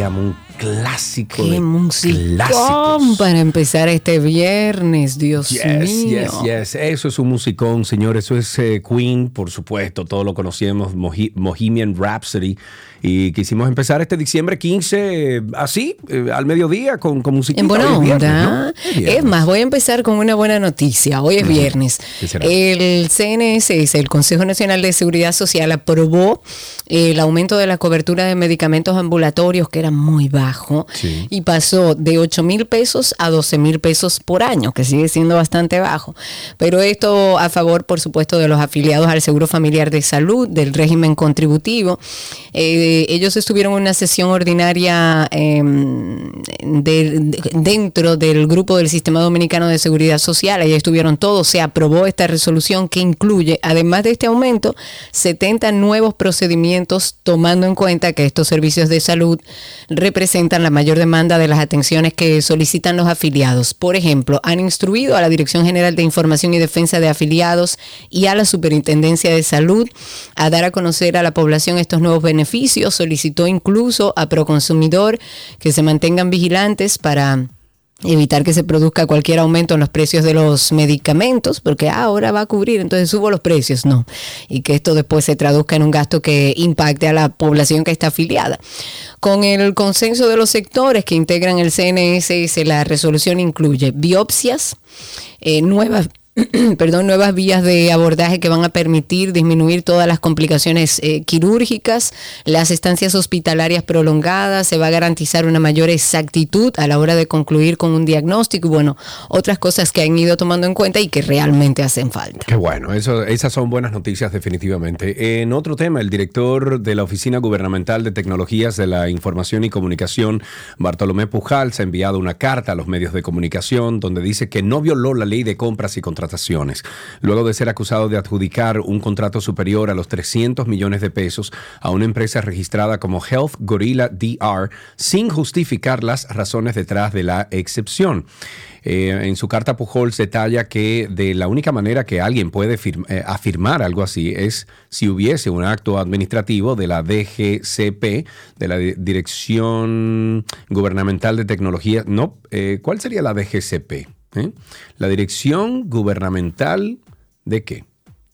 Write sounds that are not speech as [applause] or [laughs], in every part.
Llama un clásico. Qué de musicón para empezar este viernes, Dios Yes, mío. yes, yes. Eso es un musicón, señor. Eso es eh, Queen, por supuesto. Todos lo conocíamos, Mohi- Bohemian Rhapsody. Y quisimos empezar este diciembre 15 eh, así, eh, al mediodía, con, con musiquita. En buena onda. ¿no? Es más, voy a empezar con una buena noticia. Hoy es viernes. El CNSS, el Consejo Nacional de Seguridad Social, aprobó el aumento de la cobertura de medicamentos ambulatorios, que era muy bajo, Sí. y pasó de 8 mil pesos a 12 mil pesos por año, que sigue siendo bastante bajo. Pero esto a favor, por supuesto, de los afiliados al Seguro Familiar de Salud, del régimen contributivo. Eh, ellos estuvieron en una sesión ordinaria de- dentro del grupo del Sistema Dominicano de Seguridad Social. Allí estuvieron todos. Se aprobó esta resolución que incluye, además de este aumento, 70 nuevos procedimientos, tomando en cuenta que estos servicios de salud representan la mayor demanda de las atenciones que solicitan los afiliados. Por ejemplo, han instruido a la Dirección General de Información y Defensa de Afiliados y a la Superintendencia de Salud a dar a conocer a la población estos nuevos beneficios. Solicitó incluso a Proconsumidor que se mantengan vigilantes para evitar que se produzca cualquier aumento en los precios de los medicamentos, porque ah, ahora va a cubrir, entonces subo los precios, no. Y que esto después se traduzca en un gasto que impacte a la población que está afiliada. Con el consenso de los sectores que integran el CNSS, la resolución incluye biopsias, eh, nuevas [clears throat] perdón, nuevas vías de abordaje que van a permitir disminuir todas las complicaciones eh, quirúrgicas, las estancias hospitalarias prolongadas, se va a garantizar una mayor exactitud a la hora de concluir con un diagnóstico y bueno, otras cosas que han ido tomando en cuenta y que realmente hacen falta. Qué bueno, esas son buenas noticias definitivamente. En otro tema, el director de la Oficina Gubernamental de Tecnologías de la Información y Comunicación, Bartolomé Pujals, ha enviado una carta a los medios de comunicación donde dice que no violó la ley de compras y contrataciones, luego de ser acusado de adjudicar un contrato superior a los 300 millones de pesos a una empresa registrada como Health Gorilla DR sin justificar las razones detrás de la excepción. Eh, en su carta Pujols detalla que de la única manera que alguien puede eh, afirmar algo así es si hubiese un acto administrativo de la DGCP, de la Di- Dirección Gubernamental de Tecnología. No, eh, ¿cuál sería la DGCP? ¿Eh? La Dirección Gubernamental de qué?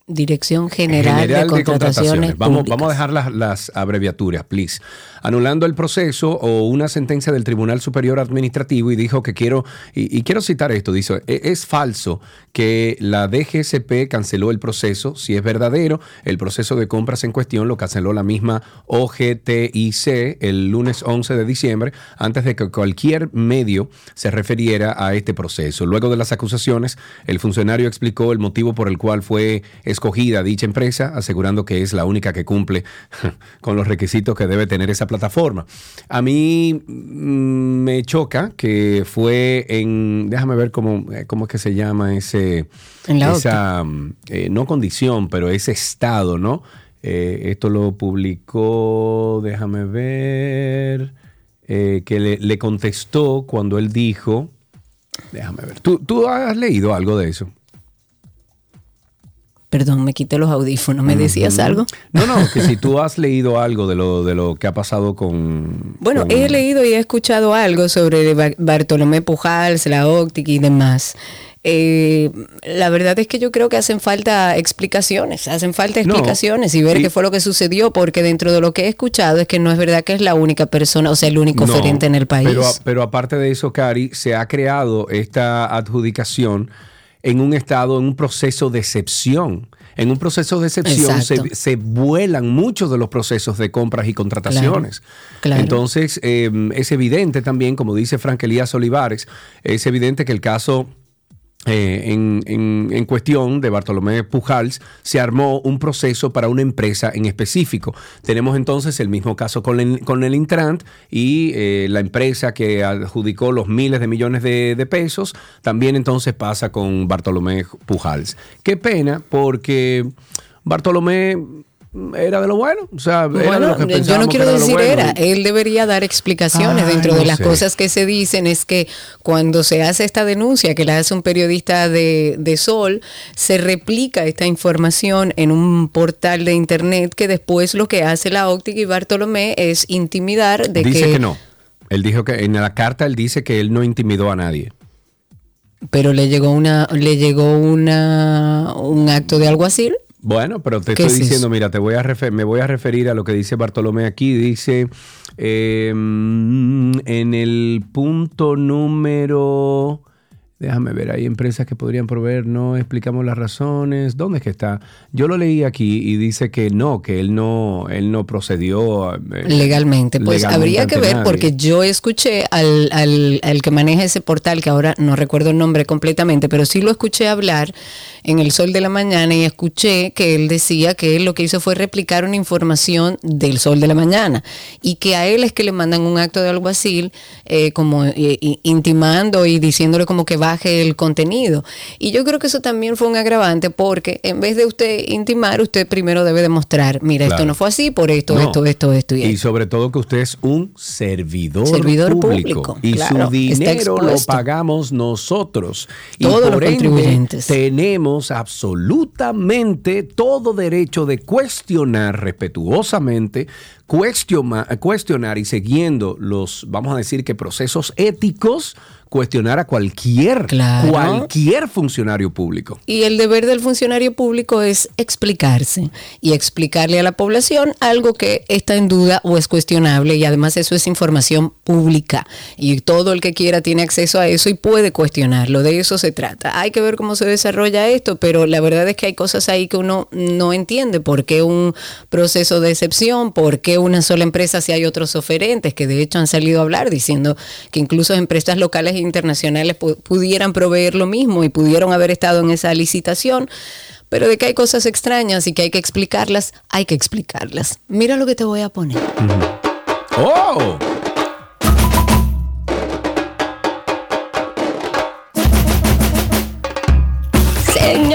Dirección General, de, Contrataciones. Vamos, vamos, a dejar las, las, abreviaturas, please. Anulando el proceso o una sentencia del Tribunal Superior Administrativo y dijo que quiero, y, quiero citar esto, dice, e, es falso que la DGSP canceló el proceso. Si es verdadero, el proceso de compras en cuestión lo canceló la misma OGTIC el lunes 11 de diciembre, antes de que cualquier medio se refiriera a este proceso. Luego de las acusaciones, el funcionario explicó el motivo por el cual fue escogida dicha empresa, asegurando que es la única que cumple [laughs] con los requisitos que debe tener esa plataforma. A mí mm, me choca que fue en, déjame ver cómo, eh, cómo es que se llama ese, esa, mm, eh, no condición, pero ese estado, ¿no? Eh, esto lo publicó, déjame ver, que le, le, contestó cuando él dijo, déjame ver, ¿tú, tú has leído algo de eso? Perdón, me quité los audífonos. ¿Me decías algo? No, no, que si tú [laughs] has leído algo de lo, de lo que ha pasado con... Bueno, he leído y he escuchado algo sobre Bartolomé Pujals, la óptica y demás. Eh, la verdad es que yo creo que hacen falta explicaciones, hacen falta explicaciones y ver qué fue lo que sucedió, porque dentro de lo que he escuchado es que no es verdad que es la única persona, o sea, el único oferente en el país. Pero, pero aparte de eso, Cari, se ha creado esta adjudicación en un estado, en un proceso de excepción. En un proceso de excepción se, vuelan muchos de los procesos de compras y contrataciones. Entonces, eh, es evidente también, como dice Frank Elías Olivares, es evidente que el caso eh, en, cuestión de Bartolomé Pujals, se armó un proceso para una empresa en específico. Tenemos entonces el mismo caso con el, con el Intrant y eh, la empresa que adjudicó los miles de millones de, de, pesos, también entonces pasa con Bartolomé Pujals. Qué pena porque Bartolomé era de lo bueno. O sea, yo no quiero decir era, él debería dar explicaciones. Dentro de las cosas que se dicen es que cuando se hace esta denuncia que la hace un periodista de, de, Sol, se replica esta información en un portal de internet que después lo que hace la óptica y Bartolomé es intimidar de dice que... no. Él dijo que en la carta él dice que él no intimidó a nadie. Pero le llegó una, le llegó una un acto de alguacil. Bueno, pero te estoy diciendo, mira, te voy a me voy a referir a lo que dice Bartolomé aquí. Dice em, en el punto número Déjame ver, hay empresas que podrían proveer, no explicamos las razones. ¿Dónde es que está? Yo lo leí aquí y dice que no, que él no, él no procedió eh, legalmente. Pues habría que ver, porque yo escuché al, al, al, que maneja ese portal, que ahora no recuerdo el nombre completamente, pero sí lo escuché hablar en el Sol de la Mañana y escuché que él decía que él lo que hizo fue replicar una información del Sol de la Mañana y que a él es que le mandan un acto de alguacil eh, como eh, intimando y diciéndole como que va baje el contenido. Y yo creo que eso también fue un agravante porque en vez de usted intimar, usted primero debe demostrar, mira, esto no fue así por esto, esto, esto, esto y Y sobre todo que usted es un servidor, servidor público, y su dinero lo pagamos nosotros. Todos los contribuyentes. tenemos absolutamente todo derecho de cuestionar respetuosamente cuestionar y siguiendo los, vamos a decir que procesos éticos, cuestionar a cualquier, cualquier funcionario público. Y el deber del funcionario público es explicarse y explicarle a la población algo que está en duda o es cuestionable y además eso es información pública y todo el que quiera tiene acceso a eso y puede cuestionarlo, de eso se trata. Hay que ver cómo se desarrolla esto, pero la verdad es que hay cosas ahí que uno no entiende, por qué un proceso de excepción, por qué una sola empresa si hay otros oferentes que de hecho han salido a hablar diciendo que incluso empresas locales internacionales pudieran proveer lo mismo y pudieron haber estado en esa licitación. Pero de que hay cosas extrañas y que hay que explicarlas, hay que explicarlas. Mira lo que te voy a poner. ¡Oh!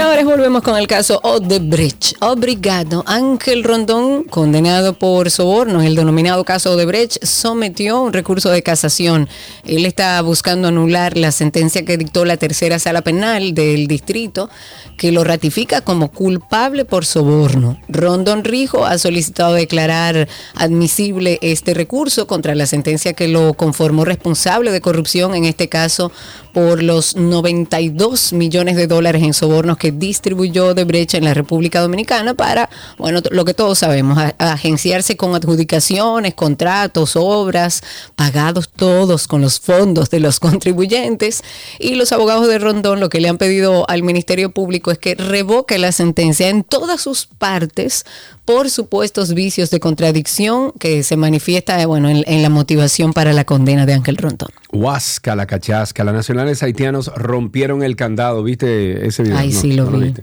Señores, volvemos con el caso Odebrecht. Obrigado. Ángel Rondón, condenado por sobornos, el denominado caso Odebrecht, sometió un recurso de casación. Él está buscando anular la sentencia que dictó la tercera sala penal del distrito, que lo ratifica como culpable por soborno. Rondón Rijo ha solicitado declarar admisible este recurso contra la sentencia que lo conformó responsable de corrupción, en este caso por los 92 millones de dólares en sobornos que distribuyó de brecha en la República Dominicana para, bueno, lo que todos sabemos, agenciarse con adjudicaciones, contratos, obras, pagados todos con los fondos de los [laughs] contribuyentes. Y los abogados de Rondón lo que le han pedido al Ministerio Público es que revoque la sentencia en todas sus partes por supuestos vicios de contradicción que se manifiesta bueno, en, la motivación para la condena de Ángel Rondón. Huasca, la cachasca, las nacionales haitianos rompieron el candado, ¿viste ese video? Ay, sí, lo vi.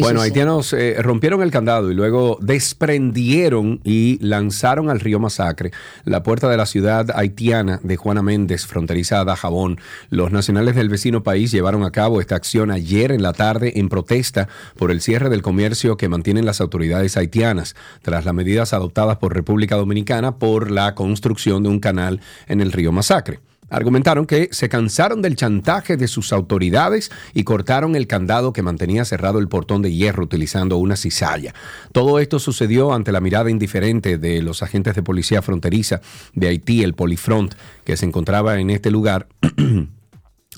bueno, haitianos eh, rompieron el candado y luego desprendieron y lanzaron al río Masacre la puerta de la ciudad haitiana de Juana Méndez, fronteriza a Dajabón. Los nacionales del vecino país llevaron a cabo esta acción ayer en la tarde en protesta por el cierre del comercio que mantienen las autoridades haitianas tras las medidas adoptadas por República Dominicana por la construcción de un canal en el río Masacre. Argumentaron que se cansaron del chantaje de sus autoridades y cortaron el candado que mantenía cerrado el portón de hierro utilizando una cizalla. Todo esto sucedió ante la mirada indiferente de los agentes de policía fronteriza de Haití, el Polifront, que se encontraba en este lugar [clears throat]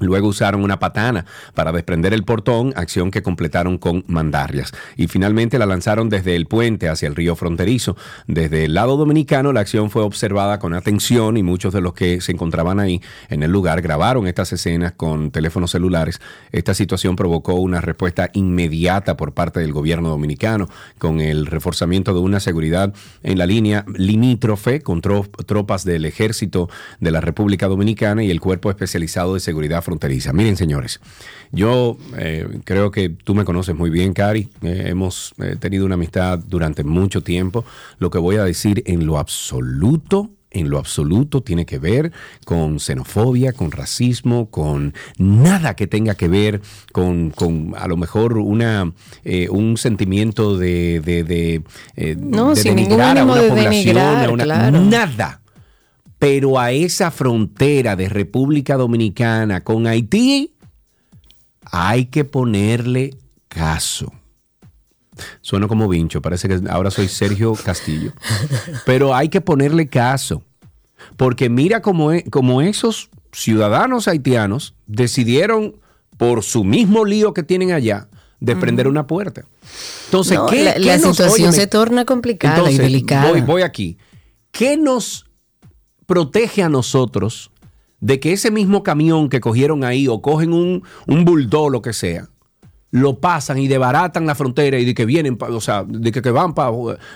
Luego usaron una patana para desprender el portón, acción que completaron con mandarrias. Y finalmente la lanzaron desde el puente hacia el río fronterizo. Desde el lado dominicano la acción fue observada con atención y muchos de los que se encontraban ahí en el lugar grabaron estas escenas con teléfonos celulares. Esta situación provocó una respuesta inmediata por parte del gobierno dominicano con el reforzamiento de una seguridad en la línea limítrofe con tropas del ejército de la República Dominicana y el cuerpo especializado de seguridad fronteriza. Miren, señores, yo eh, creo que tú me conoces muy bien, Cari. Eh, hemos eh, tenido una amistad durante mucho tiempo. Lo que voy a decir en lo absoluto en lo absoluto tiene que ver con xenofobia, con racismo, con nada que tenga que ver con, a lo mejor una un sentimiento de, de, no, sin ningún ánimo de denigrar, claro. nada pero a esa frontera de República Dominicana con Haití hay que ponerle caso. Sueno como vincho, parece que ahora soy Sergio Castillo. Pero hay que ponerle caso. Porque mira cómo, e, esos ciudadanos haitianos decidieron, por su mismo lío que tienen allá, de prender una puerta. Entonces, ¿qué, la, situación se torna complicada y delicada. Voy, voy aquí. ¿Qué nos protege a nosotros de que ese mismo camión que cogieron ahí o cogen un, un bulldog, lo que sea, lo pasan y debaratan la frontera y de que vienen, o sea, de que, van para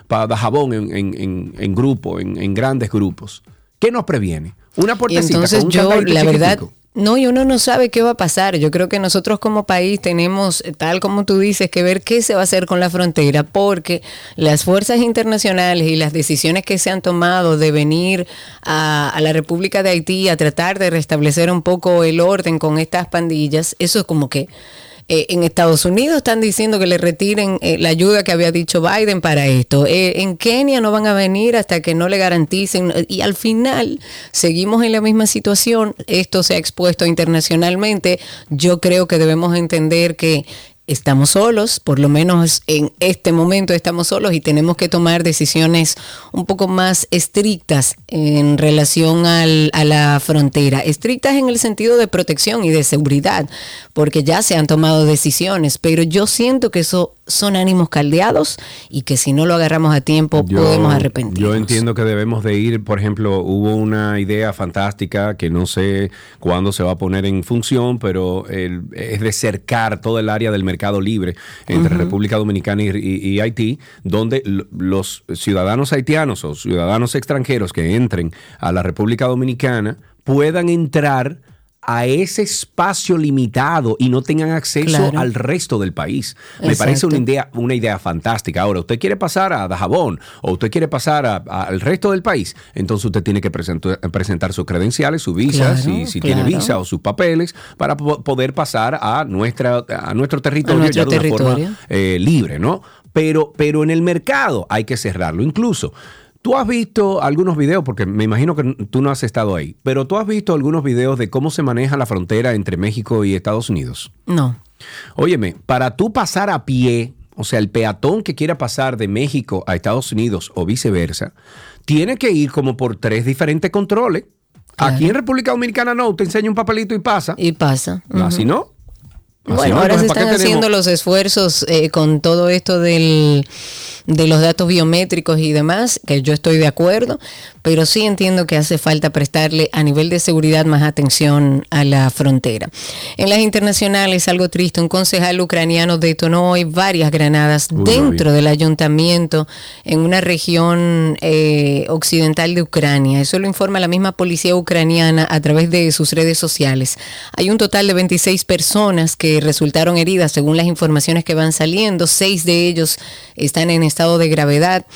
pa Dajabón en, en, en, grupo, en, grandes grupos. ¿Qué nos previene? Una puertecita. entonces yo, la verdad, no, y uno no sabe qué va a pasar. Yo creo que nosotros como país tenemos, tal como tú dices, que ver qué se va a hacer con la frontera, porque las fuerzas internacionales y las decisiones que se han tomado de venir a, a la República de Haití a tratar de restablecer un poco el orden con estas pandillas, eso es como que eh, en Estados Unidos están diciendo que le retiren eh, la ayuda que había dicho Biden para esto. Eh, en Kenia no van a venir hasta que no le garanticen. Y al final seguimos en la misma situación. Esto se ha expuesto internacionalmente. Yo creo que debemos entender que estamos solos, por lo menos en este momento estamos solos y tenemos que tomar decisiones un poco más estrictas en relación al, a la frontera, estrictas en el sentido de protección y de seguridad, porque ya se han tomado decisiones, pero yo siento que eso son ánimos caldeados y que si no lo agarramos a tiempo podemos arrepentirnos. Yo entiendo que debemos de ir, por ejemplo, hubo una idea fantástica que no sé cuándo se va a poner en función, pero es de cercar todo el área del mercado libre entre República Dominicana y, Haití, donde los ciudadanos haitianos o ciudadanos extranjeros que entren a la República Dominicana puedan entrar a ese espacio limitado y no tengan acceso al resto del país. Me parece una idea, una idea fantástica. Ahora, usted quiere pasar a Dajabón o usted quiere pasar al resto del país, entonces usted tiene que presentar, sus credenciales, su visa, si, tiene visa o sus papeles, para poder pasar a, nuestra, a nuestro territorio ya de una forma eh, libre, ¿no? Pero, pero en el mercado hay que cerrarlo. Incluso Tú has visto algunos videos, porque me imagino que tú no has estado ahí, pero tú has visto algunos videos de cómo se maneja la frontera entre México y Estados Unidos. No. Óyeme, para tú pasar a pie, o sea, el peatón que quiera pasar de México a Estados Unidos o viceversa, tiene que ir como por tres diferentes controles. Aquí en República Dominicana no, te enseña un papelito y pasa. Y pasa. Así no. bueno, ahora se están haciendo los esfuerzos eh, con todo esto del de los datos biométricos y demás, que yo estoy de acuerdo, pero sí entiendo que hace falta prestarle a nivel de seguridad más atención a la frontera. En las internacionales, algo triste, un concejal ucraniano detonó hoy varias granadas dentro del ayuntamiento en una región eh, occidental de Ucrania. Eso lo informa la misma policía ucraniana a través de sus redes sociales. Hay un total de 26 personas que resultaron heridas según las informaciones que van saliendo. Seis de ellos están en estado de gravedad.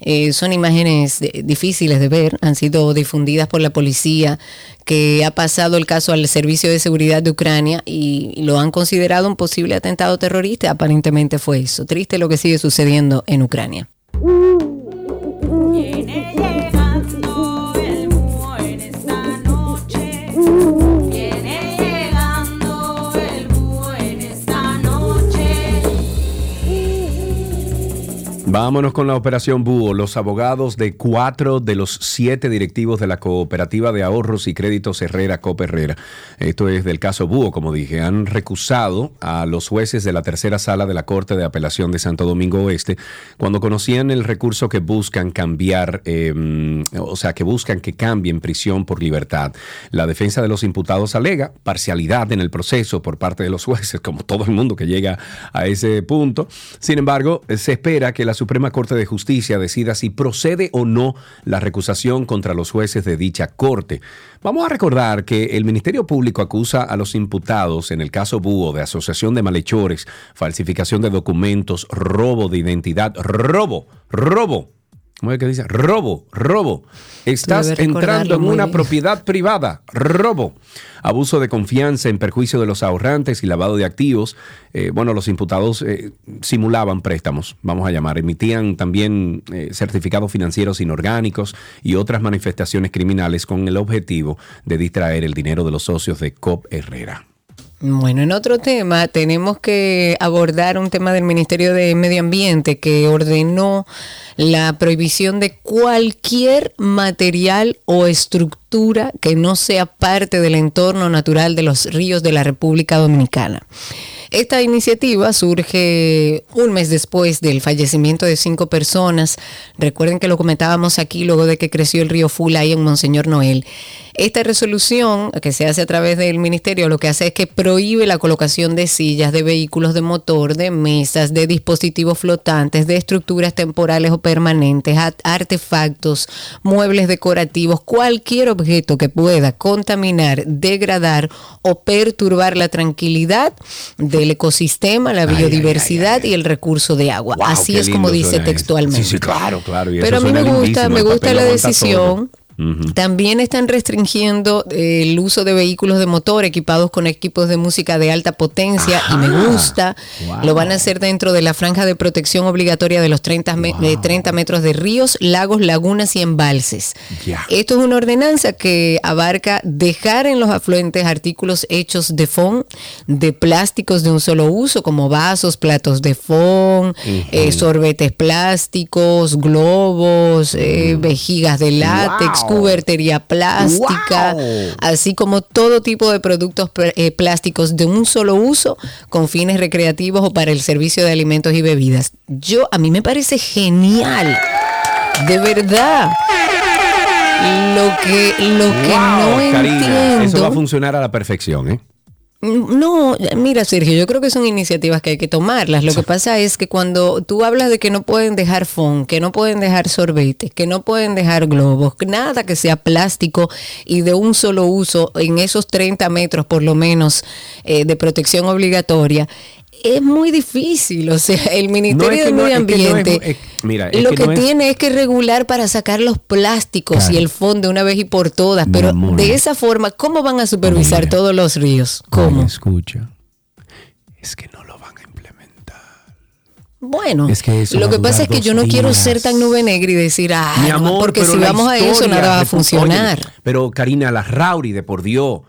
Eh, son imágenes difíciles de ver, han sido difundidas por la policía, que ha pasado el caso al Servicio de Seguridad de Ucrania y, lo han considerado un posible atentado terrorista. Aparentemente fue eso. Triste lo que sigue sucediendo en Ucrania. Vámonos con la operación Búho. Los abogados de cuatro de los siete directivos de la Cooperativa de Ahorros y Créditos Herrera Cop Herrera, esto es del caso Búho, como dije, han recusado a los jueces de la tercera sala de la Corte de Apelación de Santo Domingo Oeste cuando conocían el recurso que buscan cambiar, em, o sea, que buscan que cambien prisión por libertad. La defensa de los imputados alega parcialidad en el proceso por parte de los jueces, como todo el mundo que llega a ese punto. Sin embargo, se espera que las Suprema Corte de Justicia decida si procede o no la recusación contra los jueces de dicha Corte. Vamos a recordar que el Ministerio Público acusa a los imputados en el caso Búho de asociación de malhechores, falsificación de documentos, robo de identidad, robo, robo ¿Cómo es que dice? Robo, robo. Estás entrando en una propiedad [laughs] privada. Robo. Abuso de confianza en perjuicio de los ahorrantes y lavado de activos. Eh, bueno, los imputados eh, simulaban préstamos, vamos a llamar. Emitían también eh, certificados financieros inorgánicos y otras manifestaciones criminales con el objetivo de distraer el dinero de los socios de COP Herrera. Bueno, en otro tema tenemos que abordar un tema del Ministerio de Medio Ambiente que ordenó la prohibición de cualquier material o estructura que no sea parte del entorno natural de los ríos de la República Dominicana. Esta iniciativa surge un mes después del fallecimiento de cinco personas. Recuerden que lo comentábamos aquí luego de que creció el río Fula ahí en Monseñor Noel. Esta resolución que se hace a través del ministerio lo que hace es que prohíbe la colocación de sillas, de vehículos de motor, de mesas, de dispositivos flotantes, de estructuras temporales o permanentes, artefactos, muebles decorativos, cualquier objeto que pueda contaminar, degradar o perturbar la tranquilidad del ecosistema, la biodiversidad y el recurso de agua. Así es como dice textualmente. Sí, sí, claro, claro. Pero a mí me gusta, me gusta la decisión también están restringiendo eh, el uso de vehículos de motor equipados con equipos de música de alta potencia y me gusta. Lo van a hacer dentro de la franja de protección obligatoria de los 30, de 30 metros de ríos, lagos, lagunas y embalses. Esto es una ordenanza que abarca dejar en los afluentes artículos hechos de fón, de plásticos de un solo uso, como vasos, platos de fón, eh, sorbetes plásticos, globos, eh, vejigas de látex, cubertería plástica, así como todo tipo de productos eh, plásticos de un solo uso con fines recreativos o para el servicio de alimentos y bebidas. Yo, a mí me parece genial, de verdad. Lo que, lo que no entiendo. Eso va a funcionar a la perfección, ¿eh? No, mira Sergio, yo creo que son iniciativas que hay que tomarlas. Lo que pasa es que cuando tú hablas de que no pueden dejar fon, que no pueden dejar sorbetes, que no pueden dejar globos, nada que sea plástico y de un solo uso en esos 30 metros por lo menos eh, de protección obligatoria, es muy difícil. O sea, el Ministerio de Medio Ambiente lo que, tiene es que regular para sacar los plásticos y el fondo una vez y por todas. Pero de esa forma, ¿cómo van a supervisar todos los ríos? ¿Cómo? escucha. Es que no lo van a implementar. Bueno, lo que pasa es que yo no quiero ser tan nube negra y decir, ah, porque si vamos a eso nada va a funcionar. pero Karina Larrauri, de por Dios,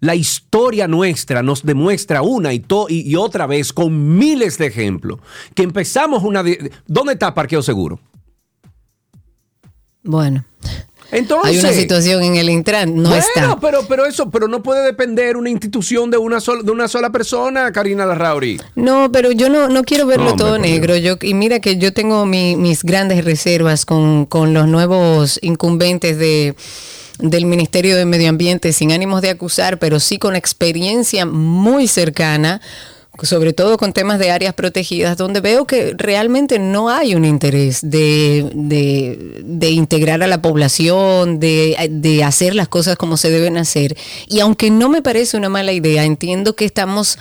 la historia nuestra nos demuestra una y, y, otra vez con miles de ejemplos que empezamos una... ¿Dónde está parqueo seguro? Bueno. Entonces, hay una situación en el Intran, no bueno, está. Pero, pero eso, pero no puede depender una institución de una sola, de una sola persona, Karina Larrauri. No, pero yo no, no quiero verlo todo negro. Yo, y mira que yo tengo mis grandes reservas con, con los nuevos incumbentes de del Ministerio de Medio Ambiente, sin ánimos de acusar, pero sí con experiencia muy cercana sobre todo con temas de áreas protegidas, donde veo que realmente no hay un interés de, de, integrar a la población, de, de, hacer las cosas como se deben hacer. Y aunque no me parece una mala idea, entiendo que estamos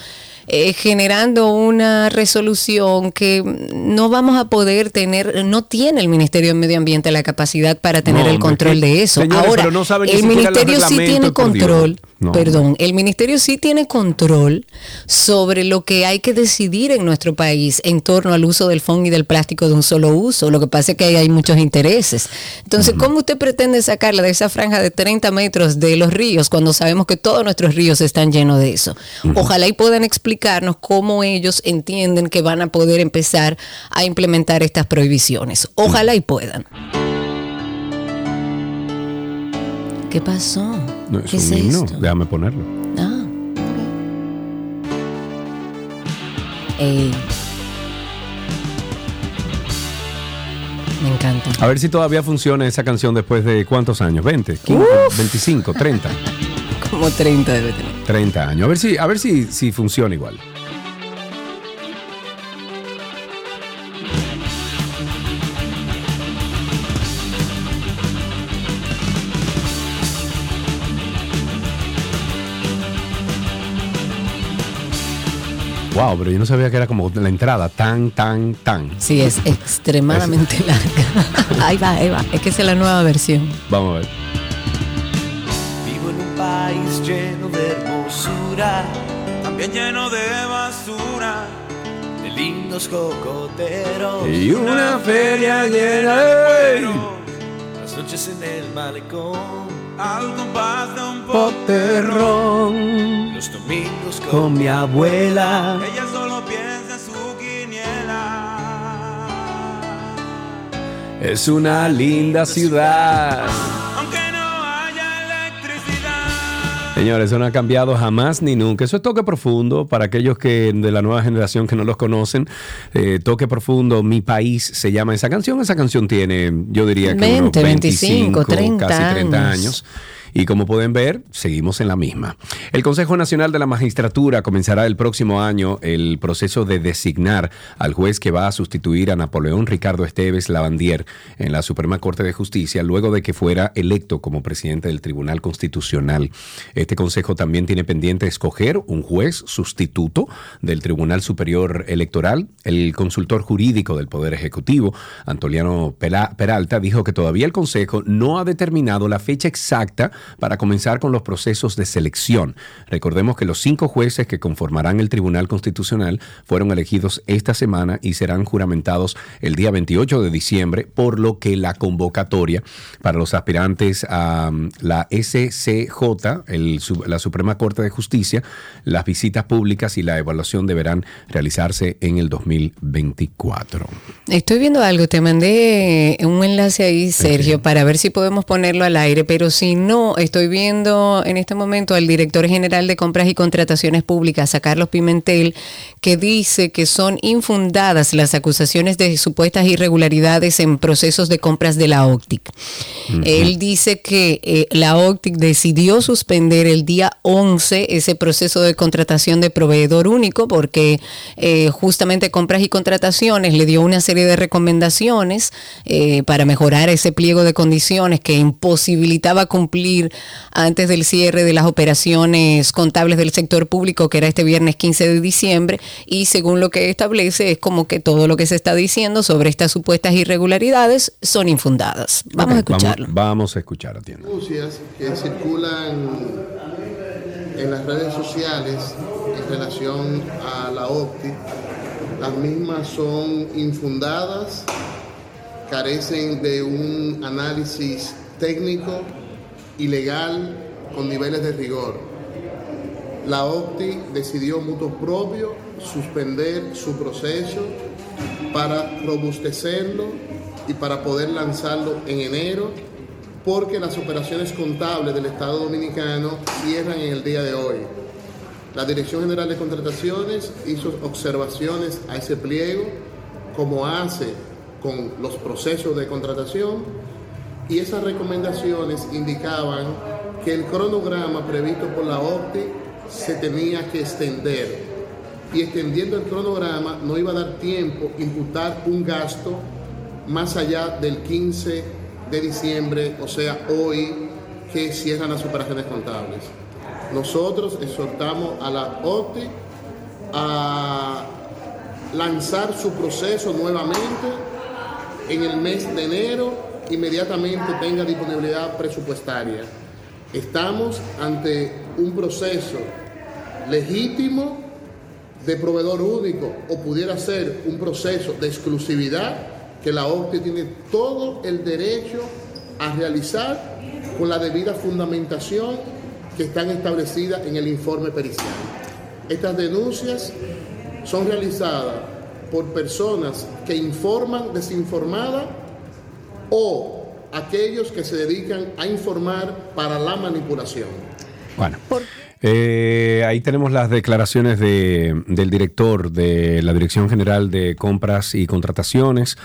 eh, generando una resolución que no vamos a poder tener, no tiene el Ministerio de Medio Ambiente la capacidad para tener el control de eso. Ahora, el Ministerio sí tiene control. Perdón, el ministerio sí tiene control sobre lo que hay que decidir en nuestro país en torno al uso del fondo y del plástico de un solo uso. Lo que pasa es que hay muchos intereses. Entonces, ¿cómo usted pretende sacarla de esa franja de 30 metros de los ríos cuando sabemos que todos nuestros ríos están llenos de eso? Ojalá y puedan explicarnos cómo ellos entienden que van a poder empezar a implementar estas prohibiciones. Ojalá y puedan. ¿Qué pasó? No, es un himno. Déjame ponerlo. Ah. Me encanta. A ver si todavía funciona esa canción después de cuántos años, 20, 25, 30. [laughs] Como 30 debe tener. 30 años. A ver si, a ver si, si funciona igual. Wow, pero yo no sabía que era como la entrada tan, tan, tan. Sí, es extremadamente larga. [laughs] ahí va, ahí va. Es que es la nueva versión. Vamos a ver. País lleno de hermosura, también lleno de basura, de lindos cocoteros. Y una feria llena de... Las noches en el malecón al compás de un poterrón. Los domingos con, mi abuela. Ella solo piensa en su quiniela. Es una linda ciudad. Señores, eso no ha cambiado jamás ni nunca. Eso es toque profundo para aquellos que de la nueva generación que no los conocen. Eh, toque profundo, mi país se llama esa canción. Esa canción tiene, yo diría que 20, unos 25, 30 casi 30 años. Y como pueden ver, seguimos en la misma. El Consejo Nacional de la Magistratura comenzará el próximo año el proceso de designar al juez que va a sustituir a Napoleón Ricardo Esteves Lavandier en la Suprema Corte de Justicia luego de que fuera electo como presidente del Tribunal Constitucional. Este consejo también tiene pendiente escoger un juez sustituto del Tribunal Superior Electoral. El consultor jurídico del Poder Ejecutivo, Antoliano Peralta, dijo que todavía el consejo no ha determinado la fecha exacta para comenzar con los procesos de selección. Recordemos que los cinco jueces que conformarán el Tribunal Constitucional fueron elegidos esta semana y serán juramentados el día 28 de diciembre, por lo que la convocatoria para los aspirantes a mm, la SCJ, la Suprema Corte de Justicia, las visitas públicas y la evaluación deberán realizarse en el 2024. Estoy viendo algo, te mandé un enlace ahí, Sergio, para ver si podemos ponerlo al aire, pero si no, estoy viendo en este momento al director general de compras y contrataciones públicas, a Carlos Pimentel, que dice que son infundadas las acusaciones de supuestas irregularidades en procesos de compras de la OCTIC. Él dice que eh, la OCTIC decidió suspender el día 11 ese proceso de contratación de proveedor único porque eh, justamente compras y contrataciones le dio una serie de recomendaciones eh, para mejorar ese pliego de condiciones que imposibilitaba cumplir antes del cierre de las operaciones contables del sector público, que era este viernes 15 de diciembre, y según lo que establece es como que todo lo que se está diciendo sobre estas supuestas irregularidades son infundadas. Vamos a escucharlo. Vamos, a escuchar, atienda. que circulan en las redes sociales en relación a la OPTI, las mismas son infundadas, carecen de un análisis técnico y legal con niveles de rigor. La OPTI decidió mutuo propio suspender su proceso para robustecerlo y para poder lanzarlo en enero porque las operaciones contables del Estado Dominicano cierran en el día de hoy. La Dirección General de Contrataciones hizo observaciones a ese pliego, como hace con los procesos de contratación, y esas recomendaciones indicaban que el cronograma previsto por la OPTI se tenía que extender. Y extendiendo el cronograma no iba a dar tiempo imputar un gasto más allá del 15 de diciembre, o sea, hoy que cierran las operaciones contables. Nosotros exhortamos a la OTE a lanzar su proceso nuevamente en el mes de enero, inmediatamente tenga disponibilidad presupuestaria. Estamos ante un proceso legítimo de proveedor único o pudiera ser un proceso de exclusividad que la OCDE tiene todo el derecho a realizar con la debida fundamentación que están establecidas en el informe pericial. Estas denuncias son realizadas por personas que informan desinformada o aquellos que se dedican a informar para la manipulación. Bueno. Eh, ahí tenemos las declaraciones de, del director de la Dirección General de Compras y Contrataciones,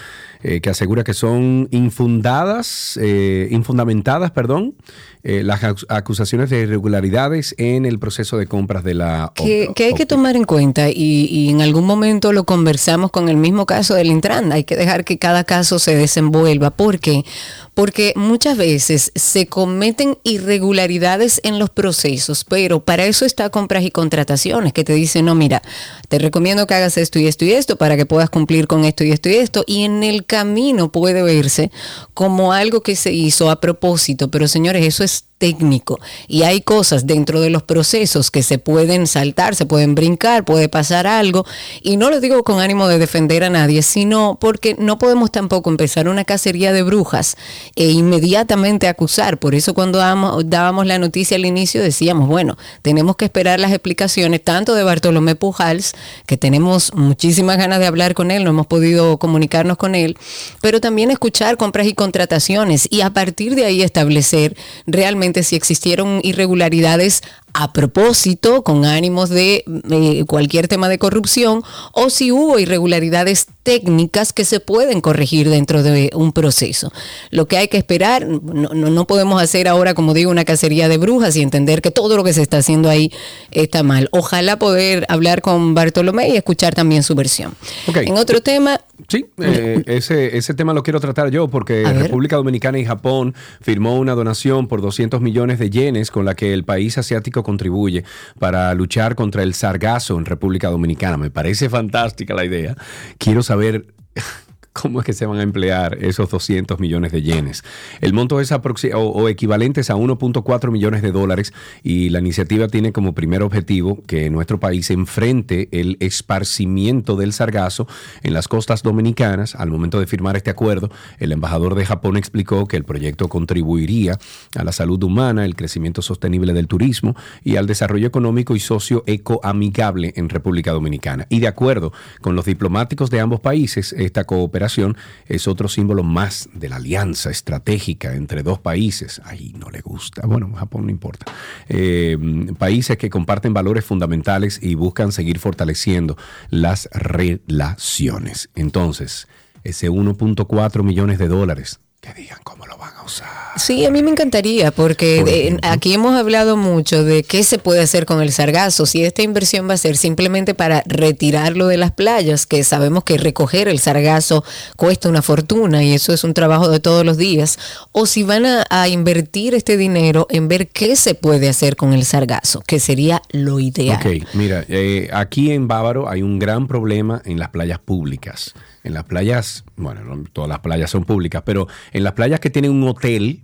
eh, que asegura que son infundadas, eh, infundamentadas, perdón, eh, las acusaciones de irregularidades en el proceso de compras de la que, que hay que tomar en cuenta y, y, en algún momento lo conversamos con el mismo caso del Intran. Hay que dejar que cada caso se desenvuelva. ¿Por qué? Porque muchas veces se cometen irregularidades en los procesos, pero para eso está compras y contrataciones, que te dicen, no, mira, te recomiendo que hagas esto y esto y esto para que puedas cumplir con esto y esto y esto. Y en el camino puede verse como algo que se hizo a propósito, pero señores, eso es this técnico y hay cosas dentro de los procesos que se pueden saltar, se pueden brincar, puede pasar algo y no lo digo con ánimo de defender a nadie, sino porque no podemos tampoco empezar una cacería de brujas e inmediatamente acusar. Por eso cuando dábamos, dábamos la noticia al inicio decíamos, bueno, tenemos que esperar las explicaciones tanto de Bartolomé Pujals, que tenemos muchísimas ganas de hablar con él, no hemos podido comunicarnos con él, pero también escuchar compras y contrataciones y a partir de ahí establecer realmente si existieron irregularidades a propósito, con ánimos de eh, cualquier tema de corrupción, o si hubo irregularidades técnicas que se pueden corregir dentro de un proceso. Lo que hay que esperar, no, no, podemos hacer ahora, como digo, una cacería de brujas y entender que todo lo que se está haciendo ahí está mal. Ojalá poder hablar con Bartolomé y escuchar también su versión. En otro tema... Sí, eh, ese, ese tema lo quiero tratar yo porque República Dominicana y Japón firmó una donación por 200 millones de yenes con la que el país asiático contribuye para luchar contra el sargazo en República Dominicana. Me parece fantástica la idea. Quiero saber [laughs] ¿Cómo es que se van a emplear esos 200 millones de yenes? El monto es o, o equivalentes a 1.4 millones de dólares y la iniciativa tiene como primer objetivo que nuestro país enfrente el esparcimiento del sargazo en las costas dominicanas. Al momento de firmar este acuerdo, el embajador de Japón explicó que el proyecto contribuiría a la salud humana, el crecimiento sostenible del turismo y al desarrollo económico y socioecoamigable en República Dominicana. Y de acuerdo con los diplomáticos de ambos países, esta cooperación es otro símbolo más de la alianza estratégica entre dos países. Ahí no le gusta. Bueno, Japón no importa. Eh, países que comparten valores fundamentales y buscan seguir fortaleciendo las relaciones. Entonces, ese 1.4 millones de dólares que digan cómo lo van a Sí, a mí me encantaría, porque aquí hemos hablado mucho de qué se puede hacer con el sargazo, si esta inversión va a ser simplemente para retirarlo de las playas, que sabemos que recoger el sargazo cuesta una fortuna y eso es un trabajo de todos los días, o si van a, invertir este dinero en ver qué se puede hacer con el sargazo, que sería lo ideal. Ok, mira, eh, aquí en Bávaro hay un gran problema en las playas públicas. En las playas, bueno, todas las playas son públicas, pero en las playas que tienen un hotel,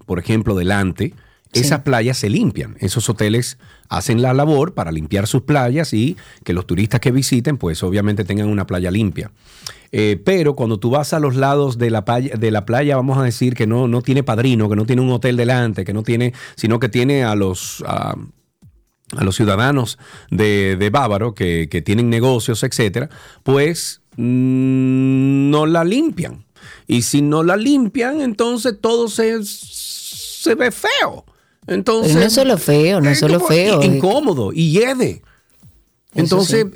por ejemplo, delante, esas playas se limpian. Esos hoteles hacen la labor para limpiar sus playas y que los turistas que visiten, pues obviamente tengan una playa limpia. Eh, pero cuando tú vas a los lados de la, playa, de la playa, vamos a decir que no, no tiene padrino, que no tiene un hotel delante, que no tiene, sino que tiene a los, a, los ciudadanos de, de Bávaro que, que tienen negocios, etcétera, pues Mm, no la limpian. Y si no la limpian, entonces todo se, se ve feo. Entonces, no es solo feo, no es solo feo. Incómodo y hiede. Entonces,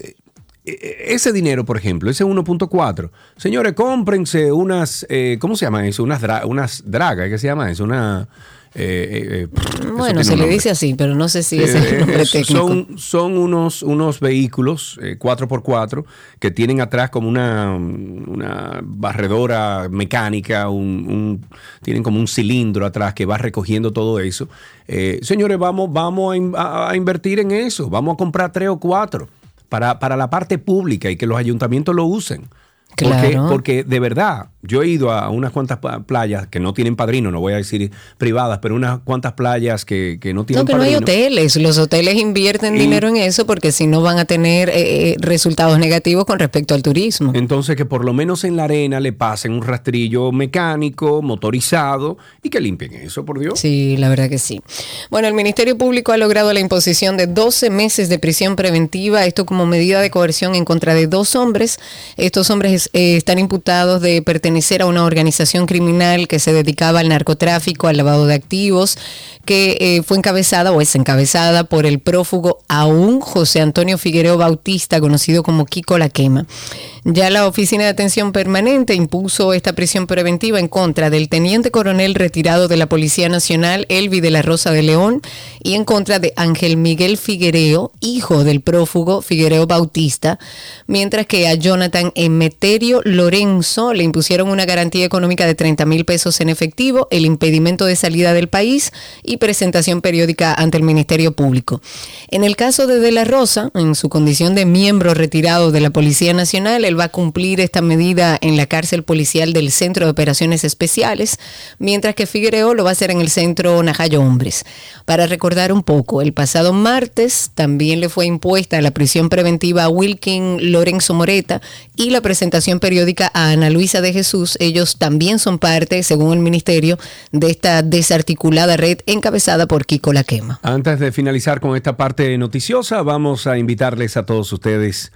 e, e, ese dinero, por ejemplo, ese 1.4, señores, cómprense unas, eh, ¿cómo se llama eso? Unas, unas dragas, ¿qué se llama eso? Una eh, eh, eh, bueno, se le dice así, pero no sé si es el nombre técnico. Son, son unos, unos vehículos 4x4 que tienen atrás como una, una barredora mecánica, un, tienen como un cilindro atrás que va recogiendo todo eso. señores, vamos, vamos a, invertir en eso, vamos a comprar tres o cuatro para, para la parte pública y que los ayuntamientos lo usen. Claro. porque de verdad, yo he ido a unas cuantas playas que no tienen padrino, no voy a decir privadas, pero unas cuantas playas que, no tienen padrino. No, que no hay hoteles. Los hoteles invierten dinero en eso porque si no van a tener eh, eh, resultados negativos con respecto al turismo. Entonces, que por lo menos en la arena le pasen un rastrillo mecánico, motorizado y que limpien eso, por Dios. Sí, la verdad que sí. Bueno, el Ministerio Público ha logrado la imposición de 12 meses de prisión preventiva, esto como medida de coerción en contra de dos hombres. Estos hombres eh, están imputados de pertenecer a una organización criminal que se dedicaba al narcotráfico, al lavado de activos, que eh, fue encabezada o es encabezada por el prófugo aún José Antonio Figuereo Bautista, conocido como Kiko La Quema. Ya la Oficina de Atención Permanente impuso esta prisión preventiva en contra del teniente coronel retirado de la Policía Nacional, Elvi de la Rosa de León, y en contra de Ángel Miguel Figuereo, hijo del prófugo Figuereo Bautista, mientras que a Jonathan Lorenzo le impusieron una garantía económica de 30 mil pesos en efectivo, el impedimento de salida del país y presentación periódica ante el Ministerio Público. En el caso de De la Rosa, en su condición de miembro retirado de la Policía Nacional, él va a cumplir esta medida en la cárcel policial del Centro de Operaciones Especiales, mientras que Figuereo lo va a hacer en el Centro Najayo Hombres. Para recordar un poco, el pasado martes también le fue impuesta la prisión preventiva a Wilkin Lorenzo Moreta y la presentación periódica a Ana Luisa de Jesús. Ellos también son parte, según el ministerio, de esta desarticulada red encabezada por Kiko Laquema. Antes de finalizar con esta parte noticiosa, vamos a invitarles a todos ustedes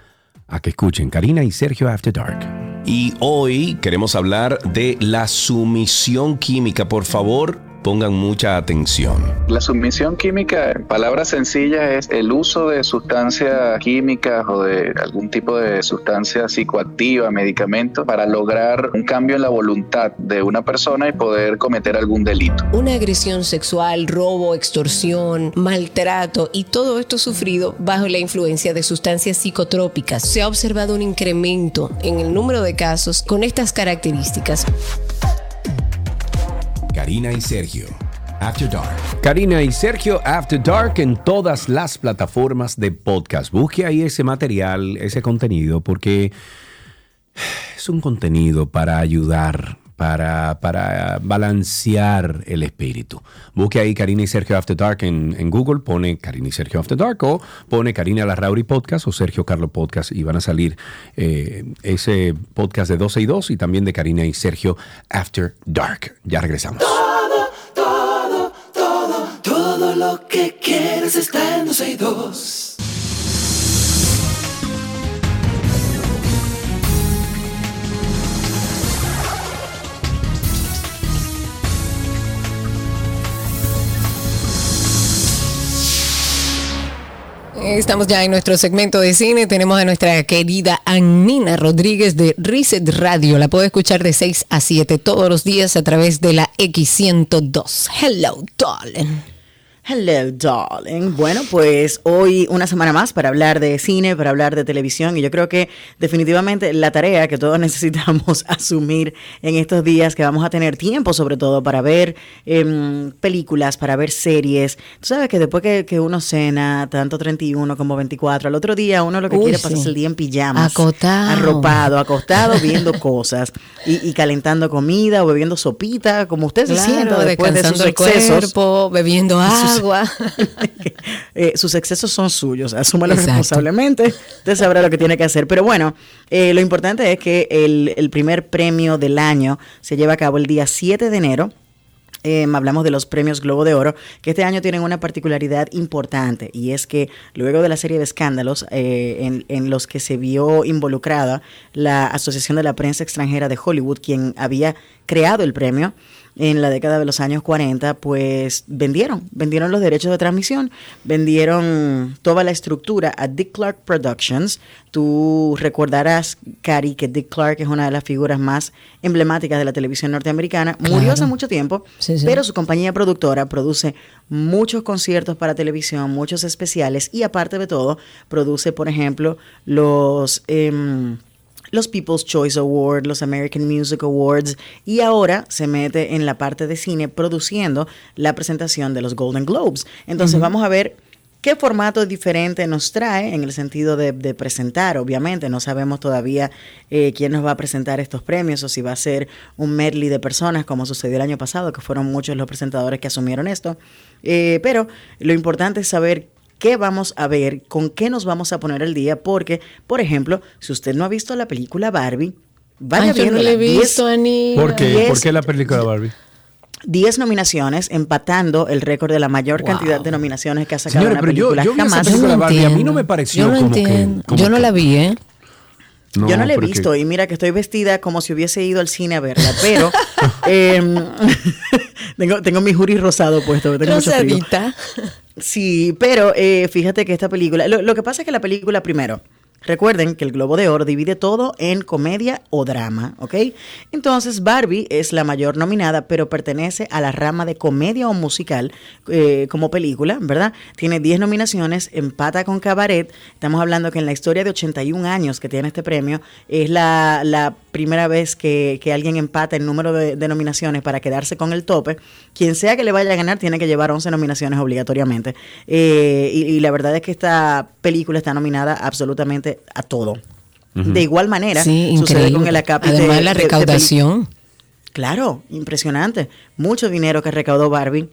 a que escuchen Karina y Sergio After Dark. Y hoy queremos hablar de la sumisión química. Por favor, pongan mucha atención. La sumisión química, en palabras sencillas, es el uso de sustancias químicas o de algún tipo de sustancia psicoactiva, medicamento, para lograr un cambio en la voluntad de una persona y poder cometer algún delito. Una agresión sexual, robo, extorsión, maltrato y todo esto sufrido bajo la influencia de sustancias psicotrópicas. Se ha observado un incremento en el número de casos con estas características. Karina y Sergio. After Dark. Karina y Sergio After Dark en todas las plataformas de podcast. Busque ahí ese material, ese contenido, porque es un contenido para ayudar, para, para balancear el espíritu. Busque ahí Karina y Sergio After Dark en, Google, pone Karina y Sergio After Dark o pone Karina Larrauri Podcast o Sergio Carlo Podcast y van a salir eh, ese podcast de 12 y 2 y también de Karina y Sergio After Dark. Ya regresamos. Todo, todo, todo, todo lo que quieres está en 12 y 2. Estamos ya en nuestro segmento de cine. Tenemos a nuestra querida Anina Rodríguez de Reset Radio. La puedo escuchar de 6 a 7 todos los días a través de la X102. Hello, darling. Hello, darling. Bueno, pues hoy una semana más para hablar de cine, para hablar de televisión y yo creo que definitivamente la tarea que todos [laughs] necesitamos asumir en estos días, que vamos a tener tiempo sobre todo para ver em, películas, para ver series. Tú sabes que después que, uno cena, tanto 31 como 24, al otro día uno lo que quiere es pasarse el día en pijamas. Acotado. Arropado, acostado, viendo [laughs] cosas y, calentando comida o bebiendo sopita, como usted se sienta después de sus excesos. bebiendo agua agua. [laughs] Eh, sus excesos son suyos, asúmalo responsablemente, usted sabrá lo que tiene que hacer. Pero bueno, eh, lo importante es que el, el primer premio del año se lleva a cabo el día 7 de enero Em, hablamos de los premios Globo de Oro, que este año tienen una particularidad importante y es que luego de la serie de escándalos eh, en, en, los que se vio involucrada la Asociación de la Prensa Extranjera de Hollywood, quien había creado el premio, en la década de los años 40, pues vendieron, vendieron los derechos de transmisión, vendieron toda la estructura a Dick Clark Productions. Tú recordarás, Cari, que Dick Clark es una de las figuras más emblemáticas de la televisión norteamericana. Murió hace mucho tiempo, pero su compañía productora produce muchos conciertos para televisión, muchos especiales y aparte de todo, produce, por ejemplo, los... Eh, los People's Choice Awards, los American Music Awards y ahora se mete en la parte de cine produciendo la presentación de los Golden Globes. Entonces vamos a ver qué formato diferente nos trae en el sentido de, presentar. Obviamente no sabemos todavía eh, quién nos va a presentar estos premios o si va a ser un medley de personas como sucedió el año pasado, que fueron muchos los presentadores que asumieron esto. Eh, pero lo importante es saber qué vamos a ver, con qué nos vamos a poner el día, porque, por ejemplo, si usted no ha visto la película Barbie, vaya Ay, yo no la he visto, Ani. ¿Por qué? ¿Por qué la película Barbie? 10 nominaciones, empatando el récord de la mayor cantidad de nominaciones que ha sacado una película yo, jamás. película Barbie, a mí no me pareció yo no como entiendo. que... yo no la vi, ¿eh? Yo no la he visto y mira que estoy vestida como si hubiese ido al cine a verla, pero [laughs] em, [laughs] tengo, tengo mi jury rosado puesto. Tengo Rosadita. Sí, pero eh, fíjate que esta película, lo, que pasa es que la película primero, Recuerden que el Globo de Oro divide todo en comedia o drama, ¿ok? Entonces Barbie es la mayor nominada, pero pertenece a la rama de comedia o musical eh, como película, ¿verdad? Tiene 10 nominaciones, empata con Cabaret. Estamos hablando que en la historia de 81 años que tiene este premio, es la, primera vez que, alguien empata el número de, nominaciones para quedarse con el tope. Quien sea que le vaya a ganar tiene que llevar 11 nominaciones obligatoriamente. Eh, y, y la verdad es que esta película está nominada absolutamente a todo. De igual manera, sucede con el acápite. Además, la recaudación. claro, impresionante. Mucho dinero que recaudó Barbie.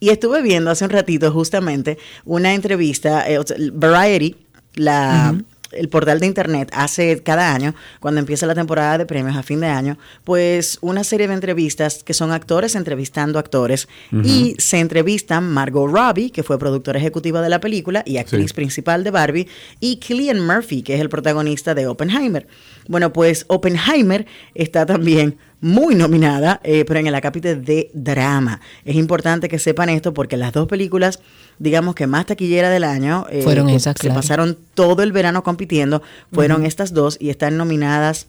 Y estuve viendo hace un ratito justamente una entrevista, eh, Variety, la, el portal de internet hace cada año, cuando empieza la temporada de premios a fin de año, pues una serie de entrevistas que son actores entrevistando actores. Y se entrevistan Margot Robbie, que fue productora ejecutiva de la película y actriz principal de Barbie, y Killian Murphy, que es el protagonista de Oppenheimer. Bueno, pues Oppenheimer está también muy nominada, eh, pero en el acápite de drama. Es importante que sepan esto porque las dos películas, digamos que más taquillera del año, eh, fueron esas, se pasaron todo el verano compitiendo, fueron estas dos y están nominadas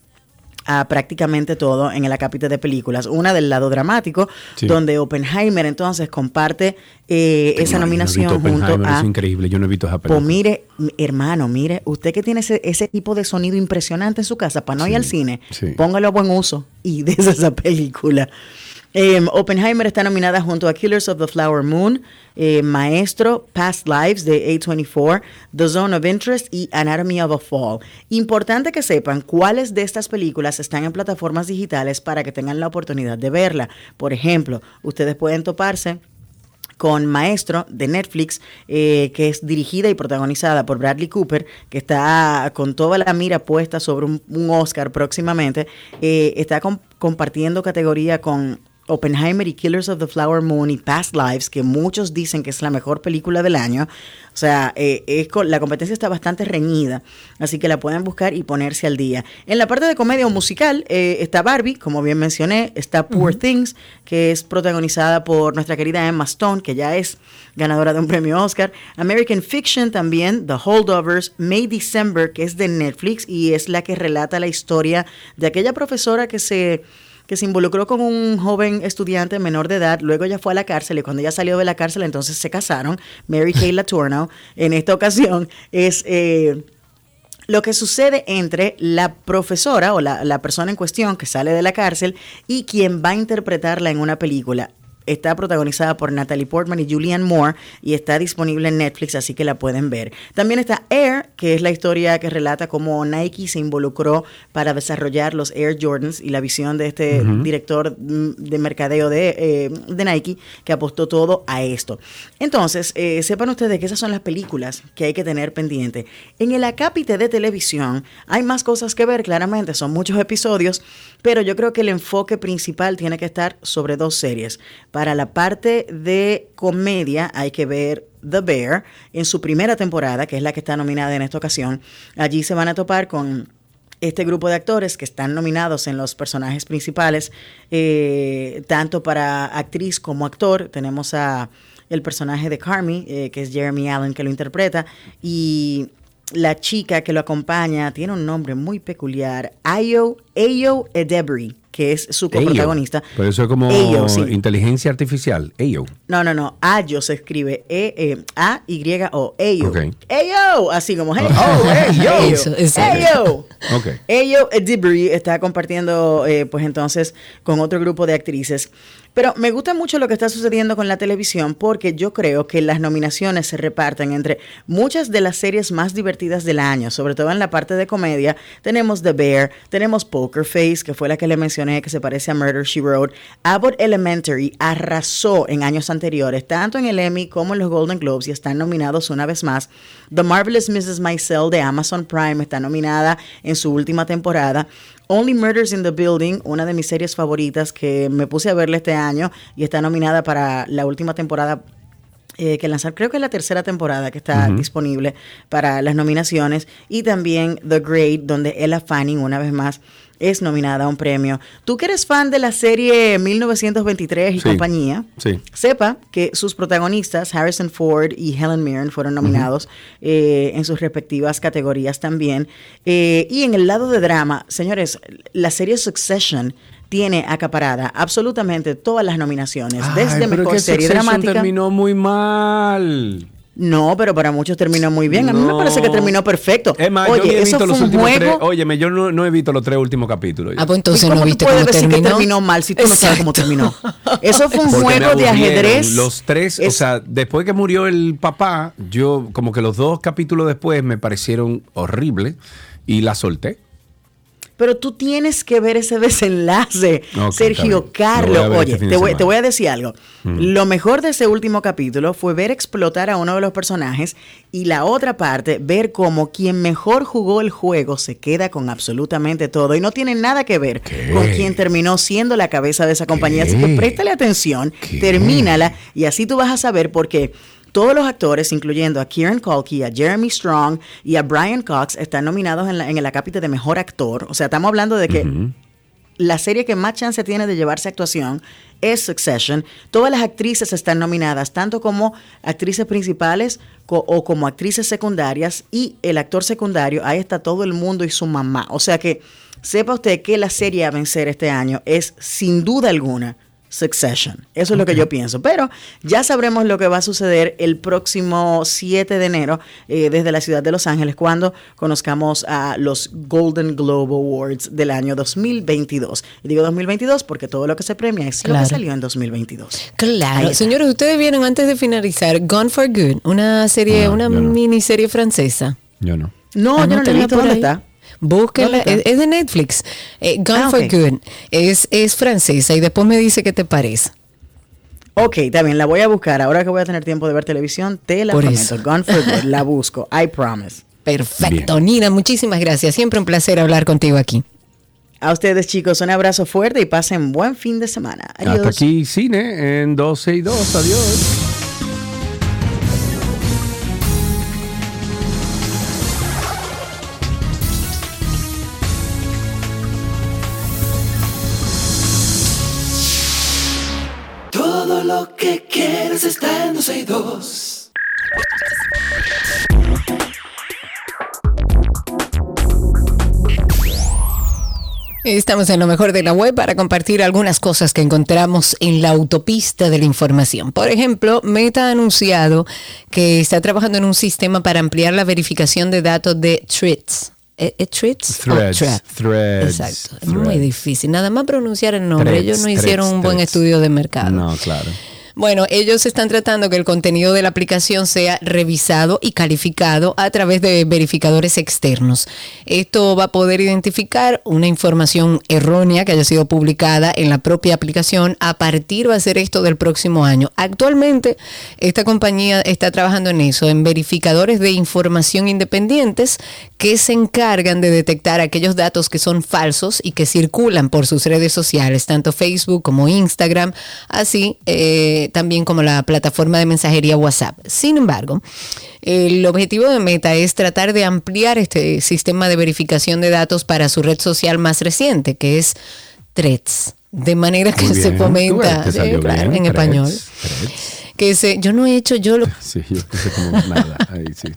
a prácticamente todo en el acápite de películas. Una del lado dramático, donde Oppenheimer entonces comparte eh, esa nominación junto a... Es increíble, yo no he visto esa película. Pues mire, hermano, mire, usted que tiene ese, ese tipo de sonido impresionante en su casa, para no ir al cine, póngalo a buen uso y [laughs] des esa película. Em, Oppenheimer está nominada junto a Killers of the Flower Moon, eh, Maestro, Past Lives de A24, The Zone of Interest y Anatomy of a Fall. Importante que sepan cuáles de estas películas están en plataformas digitales para que tengan la oportunidad de verla. Por ejemplo, ustedes pueden toparse con Maestro de Netflix, eh, que es dirigida y protagonizada por Bradley Cooper, que está con toda la mira puesta sobre un, Oscar próximamente, eh, está compartiendo categoría con Oppenheimer y Killers of the Flower Moon y Past Lives, que muchos dicen que es la mejor película del año. O sea, eh, la competencia está bastante reñida, así que la pueden buscar y ponerse al día. En la parte de comedia o musical eh, está Barbie, como bien mencioné, está Poor Things, que es protagonizada por nuestra querida Emma Stone, que ya es ganadora de un premio Oscar. American Fiction también, The Holdovers, May December, que es de Netflix y es la que relata la historia de aquella profesora que se que se involucró con un joven estudiante menor de edad, luego ya fue a la cárcel y cuando ella salió de la cárcel entonces se casaron, Mary Kay [laughs] Latourneau, en esta ocasión es... Eh, lo que sucede entre la profesora o la, la, persona en cuestión que sale de la cárcel y quien va a interpretarla en una película. Está protagonizada por Natalie Portman y Julianne Moore y está disponible en Netflix, así que la pueden ver. También está Air, que es la historia que relata cómo Nike se involucró para desarrollar los Air Jordans y la visión de este director de mercadeo de, eh, de, Nike que apostó todo a esto. Entonces, eh, sepan ustedes que esas son las películas que hay que tener pendiente. En el acápite de televisión hay más cosas que ver, claramente, son muchos episodios, pero yo creo que el enfoque principal tiene que estar sobre dos series. Para la parte de comedia hay que ver The Bear en su primera temporada, que es la que está nominada en esta ocasión. Allí se van a topar con este grupo de actores que están nominados en los personajes principales, eh, tanto para actriz como actor. Tenemos a el personaje de Carmi, eh, que es Jeremy Allen, que lo interpreta, y la chica que lo acompaña tiene un nombre muy peculiar, Ayo, Ayo Edebri que es su coprotagonista. Pero eso es como inteligencia artificial. Ayo. No, no, no. Ayo se escribe e, e A Y O. Ayo. Okay. Ayo, así como hey, oh, Ayo. Ayo. Okay. Ayo Edebri está compartiendo, eh, pues entonces, con otro grupo de actrices. Pero me gusta mucho lo que está sucediendo con la televisión porque yo creo que las nominaciones se reparten entre muchas de las series más divertidas del año, sobre todo en la parte de comedia. Tenemos The Bear, tenemos Poker Face, que fue la que le mencioné, que se parece a Murder She Wrote. Abbott Elementary arrasó en años anteriores, tanto en el Emmy como en los Golden Globes, y están nominados una vez más. The Marvelous Mrs. Maisel de Amazon Prime está nominada en su última temporada. Only Murders in the Building, una de mis series favoritas que me puse a verle este año y está nominada para la última temporada eh, que lanzar, creo que es la tercera temporada que está disponible para las nominaciones, y también The Great, donde Ella Fanning, una vez más, es nominada a un premio. Tú que eres fan de la serie 1923 y compañía, sepa que sus protagonistas, Harrison Ford y Helen Mirren, fueron nominados eh, en sus respectivas categorías también. Eh, y en el lado de drama, señores, la serie Succession tiene acaparada absolutamente todas las nominaciones, desde mejor serie dramática. terminó muy mal. No, pero para muchos terminó muy bien. A mí me parece que terminó perfecto. Oye, eso fue los un juego. Óyeme, yo no, he visto los tres últimos capítulos. Ah, pues entonces no viste cómo decir terminó? que terminó mal si tú no sabes cómo terminó? Eso fue un juego de ajedrez. Los tres, o sea, después que murió el papá, yo como que los dos capítulos después me parecieron horribles y la solté pero tú tienes que ver ese desenlace. Sergio Carlos, oye, este te voy, a decir algo. Mm. Lo mejor de ese último capítulo fue ver explotar a uno de los personajes y la otra parte, ver cómo quien mejor jugó el juego se queda con absolutamente todo y no tiene nada que ver con quien terminó siendo la cabeza de esa compañía. Así que préstale atención, termínala y así tú vas a saber por qué todos los actores, incluyendo a Kieran Culkin, a Jeremy Strong y a Brian Cox, están nominados en, la, en el acápite de mejor actor. O sea, estamos hablando de que la serie que más chance tiene de llevarse actuación es Succession. Todas las actrices están nominadas, tanto como actrices principales o como actrices secundarias. Y el actor secundario, ahí está todo el mundo y su mamá. O sea que sepa usted que la serie a vencer este año es, sin duda alguna, Succession. Eso es lo que yo pienso. Pero ya sabremos lo que va a suceder el próximo 7 de enero eh, desde la ciudad de Los Ángeles cuando conozcamos a los Golden Globe Awards del año 2022. Y digo 2022 porque todo lo que se premia es lo que salió en 2022. Claro. Señores, ustedes vieron antes de finalizar Gone for Good, una serie, una miniserie francesa. Yo no. No, ah, yo no, no ¿Dónde está? Búsquela, es, de Netflix. Eh, Gone ah, for Good. Es, es francesa y después me dice qué te parece. Ok, también la voy a buscar. Ahora que voy a tener tiempo de ver televisión, te la prometo. Gone for Good, [laughs] la busco. I promise. Perfecto. Nina, muchísimas gracias. Siempre un placer hablar contigo aquí. A ustedes chicos, un abrazo fuerte y pasen buen fin de semana. Adiós. Hasta aquí cine en 12 y 2. Adiós. Todo lo que quieres está en 12 y 2. Estamos en lo mejor de la web para compartir algunas cosas que encontramos en la autopista de la información. Por ejemplo, Meta ha anunciado que está trabajando en un sistema para ampliar la verificación de datos de tweets. ¿Es ¿Eh, Threads? Threads. Exacto. Es muy difícil. Nada más pronunciar el nombre. Ellos no hicieron un buen estudio de mercado. No, claro. Bueno, ellos están tratando que el contenido de la aplicación sea revisado y calificado a través de verificadores externos. Esto va a poder identificar una información errónea que haya sido publicada en la propia aplicación a partir, va a ser esto del próximo año. Actualmente, esta compañía está trabajando en eso, en verificadores de información independientes que se encargan de detectar aquellos datos que son falsos y que circulan por sus redes sociales, tanto Facebook como Instagram, así eh, también como la plataforma de mensajería WhatsApp. Sin embargo, el objetivo de Meta es tratar de ampliar este sistema de verificación de datos para su red social más reciente, que es Threads. De manera que se fomenta en español. Que se, yo no he hecho yo lo. [laughs] Sí, yo puse como nada. Ahí sí.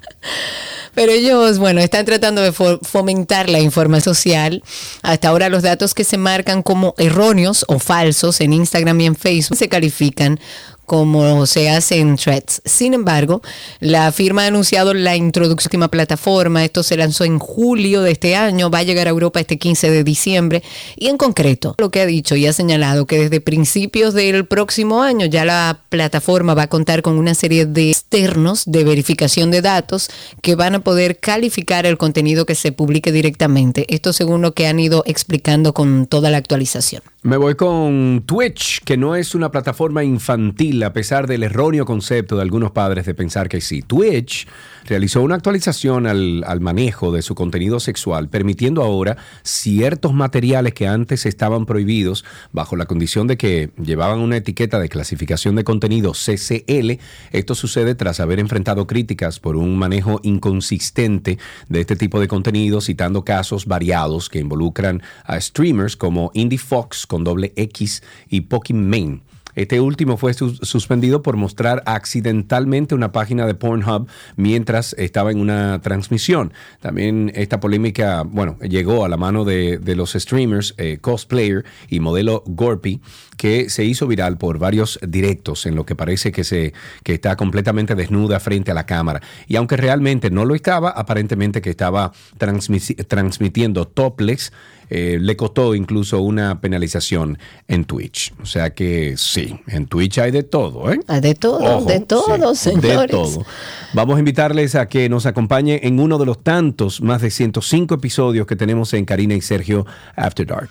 Pero ellos, bueno, están tratando de fomentar la información social. Hasta ahora los datos que se marcan como erróneos o falsos en Instagram y en Facebook se califican como se hace en Threads. Sin embargo, la firma ha anunciado la introducción de la plataforma. Esto se lanzó en julio de este año, va a llegar a Europa este 15 de diciembre. Y en concreto, lo que ha dicho y ha señalado que desde principios del próximo año ya la plataforma va a contar con una serie de externos de verificación de datos que van a poder calificar el contenido que se publique directamente. Esto según lo que han ido explicando con toda la actualización. Me voy con Twitch, que no es una plataforma infantil, a pesar del erróneo concepto de algunos padres de pensar que sí. Twitch realizó una actualización al, manejo de su contenido sexual, permitiendo ahora ciertos materiales que antes estaban prohibidos bajo la condición de que llevaban una etiqueta de clasificación de contenido CCL. Esto sucede tras haber enfrentado críticas por un manejo inconsistente de este tipo de contenido, citando casos variados que involucran a streamers como Indie Fox con doble X y Pokimane. Este último fue suspendido por mostrar accidentalmente una página de Pornhub mientras estaba en una transmisión. También esta polémica, bueno, llegó a la mano de, los streamers eh, Cosplayer y modelo Gorpy, que se hizo viral por varios directos en lo que parece que, se, que está completamente desnuda frente a la cámara. Y aunque realmente no lo estaba, aparentemente que estaba transmitiendo topless eh, le costó incluso una penalización en Twitch. O sea que sí, en Twitch hay de todo, ¿eh? Hay de todo, de todo, señores. De todo. Vamos a invitarles a que nos acompañe en uno de los tantos, más de 105 episodios que tenemos en Karina y Sergio After Dark.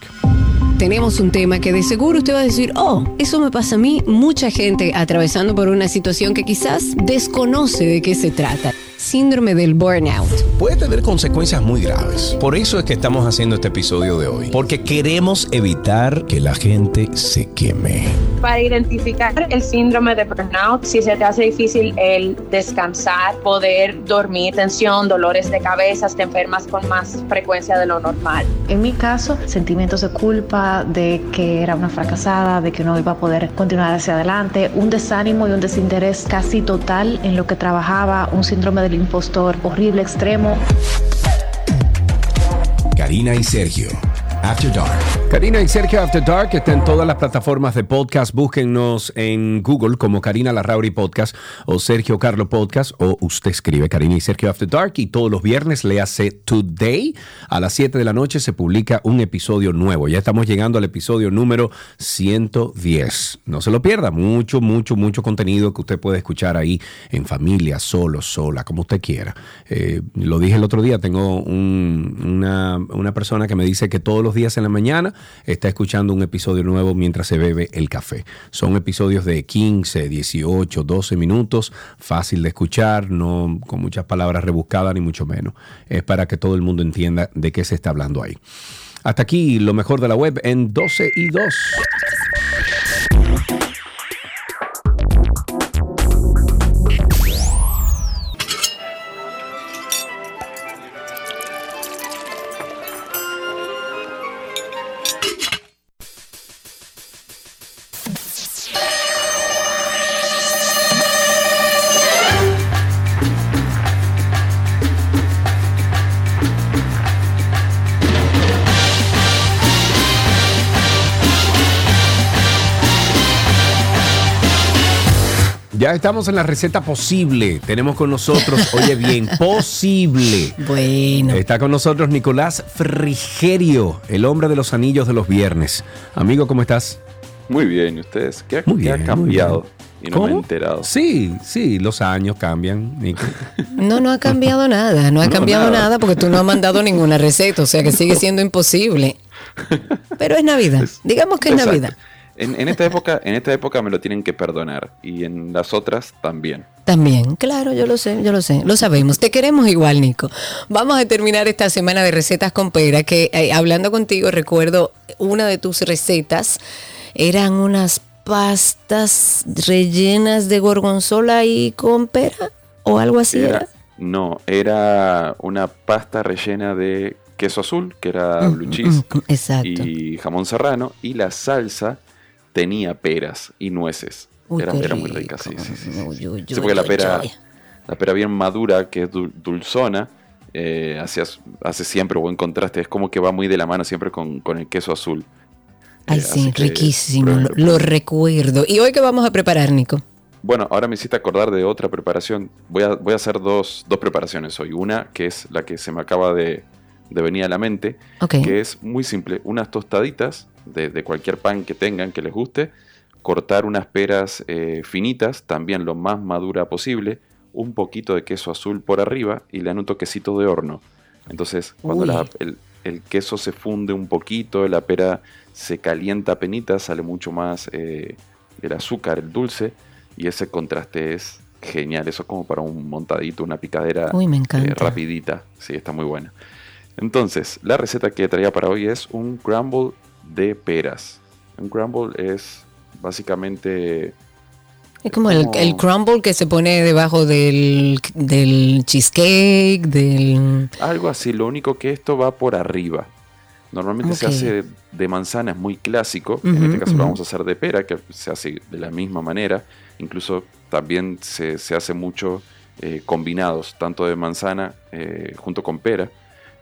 Tenemos un tema que de seguro usted va a decir, oh, eso me pasa a mí, mucha gente atravesando por una situación que quizás desconoce de qué se trata síndrome del burnout. Puede tener consecuencias muy graves. Por eso es que estamos haciendo este episodio de hoy. Porque queremos evitar que la gente se queme. Para identificar el síndrome de burnout, si se te hace difícil el descansar, poder dormir, tensión, dolores de cabeza, te enfermas con más frecuencia de lo normal. En mi caso, sentimientos de culpa, de que era una fracasada, de que no iba a poder continuar hacia adelante, un desánimo y un desinterés casi total en lo que trabajaba, un síndrome de impostor horrible, extremo. Karina y Sergio. After Dark. Karina y Sergio After Dark está en todas las plataformas de podcast. Búsquennos en Google como Karina Larrauri Podcast o Sergio Carlo Podcast o usted escribe Karina y Sergio After Dark y todos los viernes le hace Today a las 7 de la noche se publica un episodio nuevo. Ya estamos llegando al episodio número 110. No se lo pierda. Mucho, mucho, mucho contenido que usted puede escuchar ahí en familia, solo, sola, como usted quiera. Eh, lo dije el otro día, tengo una, una persona que me dice que todos los días en la mañana está escuchando un episodio nuevo mientras se bebe el café. Son episodios de 15, 18, 12 minutos, fácil de escuchar, no con muchas palabras rebuscadas ni mucho menos. Es para que todo el mundo entienda de qué se está hablando ahí. Hasta aquí lo mejor de la web en 12 y 2. Ya estamos en la receta posible. Tenemos con nosotros, [laughs] oye bien, posible. Bueno. Está con nosotros Nicolás Frigerio, el hombre de los anillos de los viernes. Amigo, ¿cómo estás? Muy bien, ¿y ustedes? ¿Qué ha, Muy qué ha bien, cambiado? Y no me he ¿Cómo? enterado. Sí, sí, los años cambian, Nico. [laughs] No, no ha cambiado nada, no ha No, cambiado nada. nada porque tú no has mandado ninguna receta, o sea que sigue [laughs] siendo imposible. Pero es Navidad, digamos que es Exacto. Navidad. En, en esta época, en esta época me lo tienen que perdonar. Y en las otras también. También, claro, yo lo sé, yo lo sé, lo sabemos. Te queremos igual, Nico. Vamos a terminar esta semana de recetas con pera, que eh, hablando contigo recuerdo una de tus recetas, eran unas pastas rellenas de gorgonzola y con pera o algo así. Era- Era, no, era una pasta rellena de queso azul, que era blue cheese, Mm, Exacto. y jamón serrano. Y la salsa tenía peras y nueces. Uy, era, era muy rica, sí, sí, sí. Uy, uy, Sí, porque la pera, la pera bien madura, que es dul- dulzona, eh, hace, hace siempre buen contraste. Es como que va muy de la mano siempre con, con el queso azul. Ay, Eh, sí, riquísimo, lo recuerdo. ¿Y hoy qué vamos a preparar, Nico? Bueno, ahora me hiciste acordar de otra preparación. Voy a, voy a hacer dos, dos preparaciones hoy. Una que es la que se me acaba de, de venir a la mente, que es muy simple. Unas tostaditas de, de cualquier pan que tengan que les guste. Cortar unas peras eh, finitas, también lo más madura posible. Un poquito de queso azul por arriba y le dan un toquecito de horno. Entonces, cuando la- el, el queso se funde un poquito, la pera se calienta a penitas, sale mucho más eh, el azúcar, el dulce, y ese contraste es genial. Eso es como para un montadito, una picadera Uy, me encanta. eh, rapidita. Sí, está muy buena. Entonces, la receta que traía para hoy es un crumble de peras. Un crumble es básicamente Es como el, como- el crumble que se pone debajo del, del cheesecake, del... algo así. Lo único que esto va por arriba. Normalmente se hace de manzana, es muy clásico. en este caso lo vamos a hacer de pera, que se hace de la misma manera. Incluso también se, se hace mucho eh, combinados, tanto de manzana eh, junto con pera.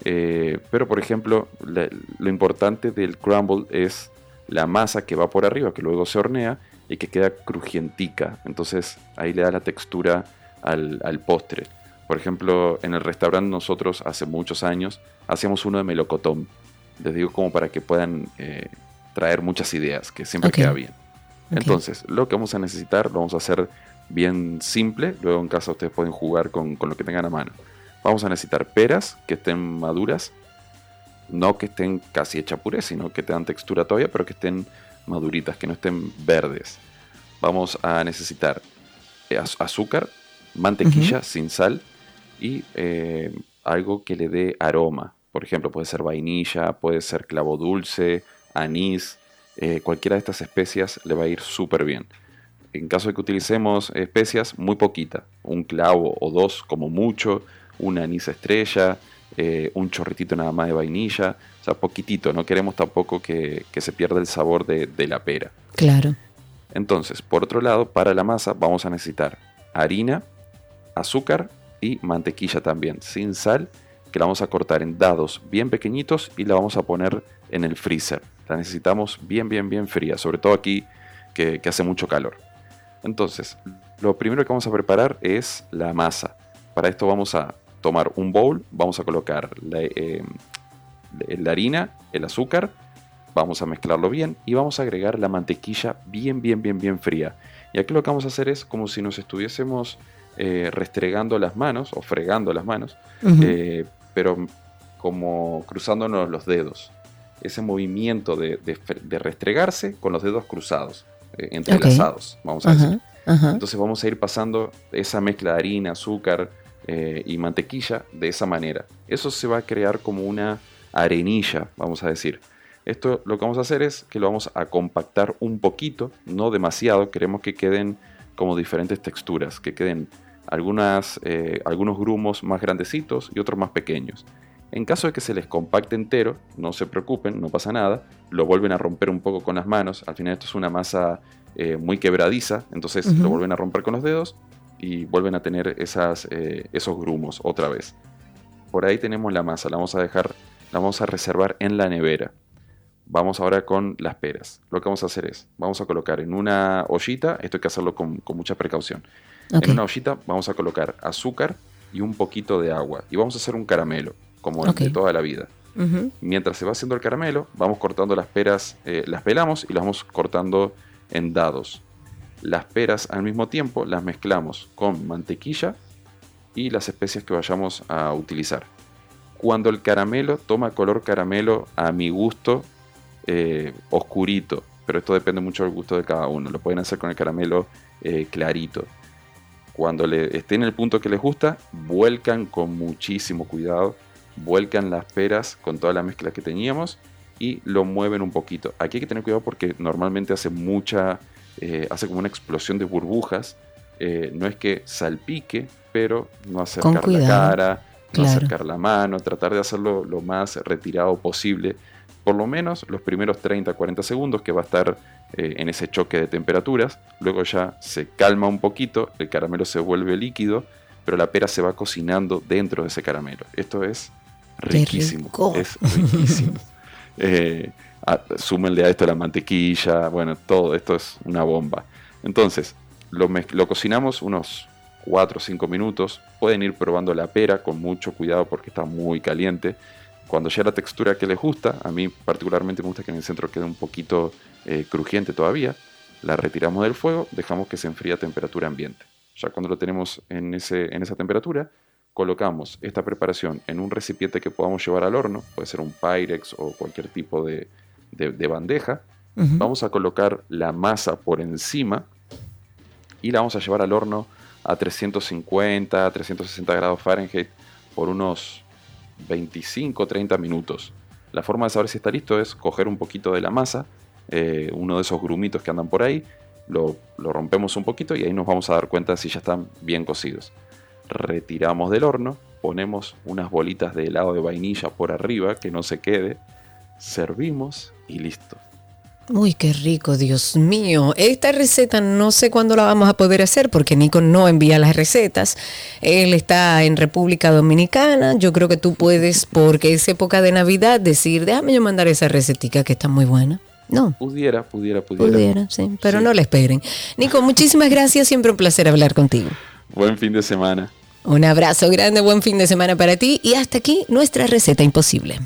Eh, pero, por ejemplo, la- lo importante del crumble es la masa que va por arriba, que luego se hornea y que queda crujientica. Entonces ahí le da la textura al, al postre. Por ejemplo, en el restaurante nosotros hace muchos años hacíamos uno de melocotón. Les digo como para que puedan eh, traer muchas ideas, que siempre queda bien. Entonces, lo que vamos a necesitar lo vamos a hacer bien simple. Luego en casa ustedes pueden jugar con, con lo que tengan a mano. Vamos a necesitar peras que estén maduras. No que estén casi hechas puré, sino que tengan textura todavía, pero que estén maduritas, que no estén verdes. Vamos a necesitar eh, az- azúcar, mantequilla sin sal y eh, algo que le dé aroma. Por ejemplo, puede ser vainilla, puede ser clavo dulce, anís. eh, cualquiera de estas especias le va a ir súper bien. En caso de que utilicemos especias, muy poquita. Un clavo o dos como mucho, un anís estrella, eh, un chorritito nada más de vainilla. O sea, poquitito. No queremos tampoco que, que se pierda el sabor de- de la pera. Claro. Entonces, por otro lado, para la masa vamos a necesitar harina, azúcar y mantequilla también, sin sal, que la vamos a cortar en dados bien pequeñitos y la vamos a poner en el freezer. La necesitamos bien, bien, bien fría, sobre todo aquí que, que hace mucho calor. Entonces, lo primero que vamos a preparar es la masa. Para esto vamos a tomar un bowl, vamos a colocar la, eh, la harina, el azúcar, vamos a mezclarlo bien y vamos a agregar la mantequilla bien, bien, bien, bien fría. Y aquí lo que vamos a hacer es como si nos estuviésemos eh, restregando las manos o fregando las manos, Ujú. eh, pero como cruzándonos los dedos. Ese movimiento de, de de restregarse con los dedos cruzados, eh, entrelazados, vamos a decir. Ajá, ajá. Entonces vamos a ir pasando esa mezcla de harina, azúcar eh, y mantequilla de esa manera. Eso se va a crear como una arenilla, vamos a decir. Esto lo que vamos a hacer es que lo vamos a compactar un poquito, no demasiado, queremos que queden como diferentes texturas, que queden algunas, eh, algunos grumos más grandecitos y otros más pequeños. En caso de que se les compacte entero, no se preocupen, no pasa nada, lo vuelven a romper un poco con las manos, al final esto es una masa eh, muy quebradiza, entonces lo vuelven a romper con los dedos y vuelven a tener esas, eh, esos grumos otra vez. Por ahí tenemos la masa, la vamos a dejar, la vamos a reservar en la nevera. Vamos ahora con las peras. Lo que vamos a hacer es, vamos a colocar en una ollita, esto hay que hacerlo con, mucha precaución. En una ollita vamos a colocar azúcar y un poquito de agua y vamos a hacer un caramelo, como de toda la vida. Mientras se va haciendo el caramelo, vamos cortando las peras, eh, las pelamos y las vamos cortando en dados. Las peras al mismo tiempo las mezclamos con mantequilla y las especias que vayamos a utilizar. Cuando el caramelo toma color caramelo a mi gusto, eh, oscurito, pero esto depende mucho del gusto de cada uno. Lo pueden hacer con el caramelo eh, clarito. Cuando le esté en el punto que les gusta, vuelcan con muchísimo cuidado, vuelcan las peras con toda la mezcla que teníamos y lo mueven un poquito. Aquí hay que tener cuidado porque normalmente hace mucha, eh, hace como una explosión de burbujas. no es que salpique, pero no acercar la cara, no acercar la mano, tratar de hacerlo lo más retirado posible por lo menos los primeros 30, 40 segundos que va a estar eh, en ese choque de temperaturas. Luego ya se calma un poquito, el caramelo se vuelve líquido, pero la pera se va cocinando dentro de ese caramelo. Esto es riquísimo. Es riquísimo. [laughs] eh, súmenle a esto la mantequilla, bueno, todo esto es una bomba. Entonces, lo, lo cocinamos unos 4 o 5 minutos. Pueden ir probando la pera con mucho cuidado porque está muy caliente cuando ya la textura que les gusta, a mí particularmente me gusta que en el centro quede un poquito eh, crujiente todavía, la retiramos del fuego, dejamos que se enfríe a temperatura ambiente. Ya cuando lo tenemos en, ese, en esa temperatura, colocamos esta preparación en un recipiente que podamos llevar al horno, puede ser un Pyrex o cualquier tipo de, bandeja. Vamos a colocar la masa por encima y la vamos a llevar al horno a 350, 360 grados Fahrenheit por unos 25 30 minutos. La forma de saber si está listo es coger un poquito de la masa, eh, uno de esos grumitos que andan por ahí, lo, rompemos un poquito y ahí nos vamos a dar cuenta si ya están bien cocidos. Retiramos del horno, ponemos unas bolitas de helado de vainilla por arriba que no se quede, servimos y listo. Uy, qué rico, Dios mío. Esta receta no sé cuándo la vamos a poder hacer porque Nico no envía las recetas. Él está en República Dominicana. Yo creo que tú puedes, porque es época de Navidad, decir, déjame yo mandar esa recetica que está muy buena. No. Pudiera, pudiera, pudiera. Pudiera, sí, pero no la esperen. Nico, muchísimas gracias. Siempre un placer hablar contigo. Buen fin de semana. Un abrazo grande, buen fin de semana para ti y hasta aquí nuestra receta imposible.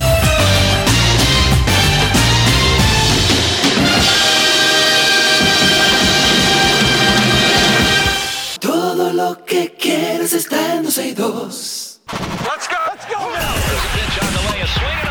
Quieres está en 12 y 2. Let's go, let's go now. There's a pitch on the way, a swing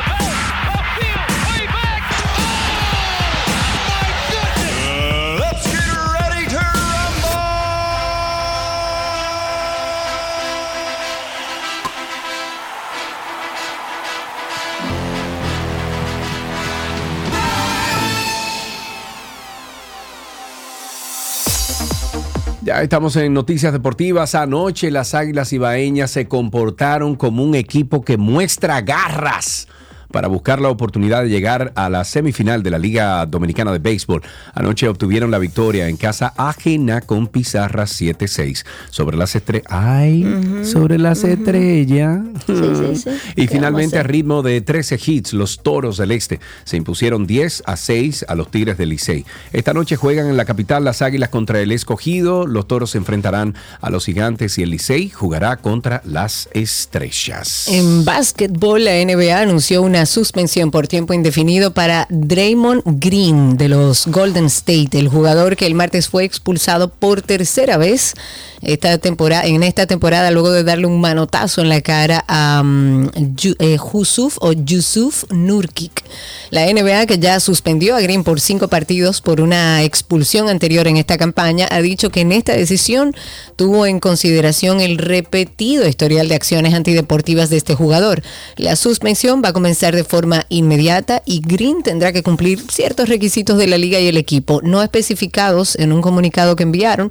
Ya estamos en noticias deportivas. Anoche las Águilas Ibaeñas se comportaron como un equipo que muestra garras para buscar la oportunidad de llegar a la semifinal de la Liga Dominicana de Béisbol. Anoche obtuvieron la victoria en casa ajena con pizarra 7-6 sobre las estrellas. ¡Ay! sobre las estrellas. [laughs] y finalmente a ritmo de 13 hits, los Toros del Este se impusieron 10 a 6 a los Tigres del Licey. Esta noche juegan en la capital las Águilas contra el Escogido, los Toros se enfrentarán a los Gigantes y el Licey jugará contra las Estrellas. En básquetbol, la NBA anunció una suspensión por tiempo indefinido para Draymond Green de los Golden State, el jugador que el martes fue expulsado por tercera vez esta temporada, en esta temporada luego de darle un manotazo en la cara a um, Yusuf o Yusuf Nurkic. La NBA, que ya suspendió a Green por cinco partidos por una expulsión anterior en esta campaña, ha dicho que en esta decisión tuvo en consideración el repetido historial de acciones antideportivas de este jugador. La suspensión va a comenzar de forma inmediata y Green tendrá que cumplir ciertos requisitos de la liga y el equipo, no especificados en un comunicado que enviaron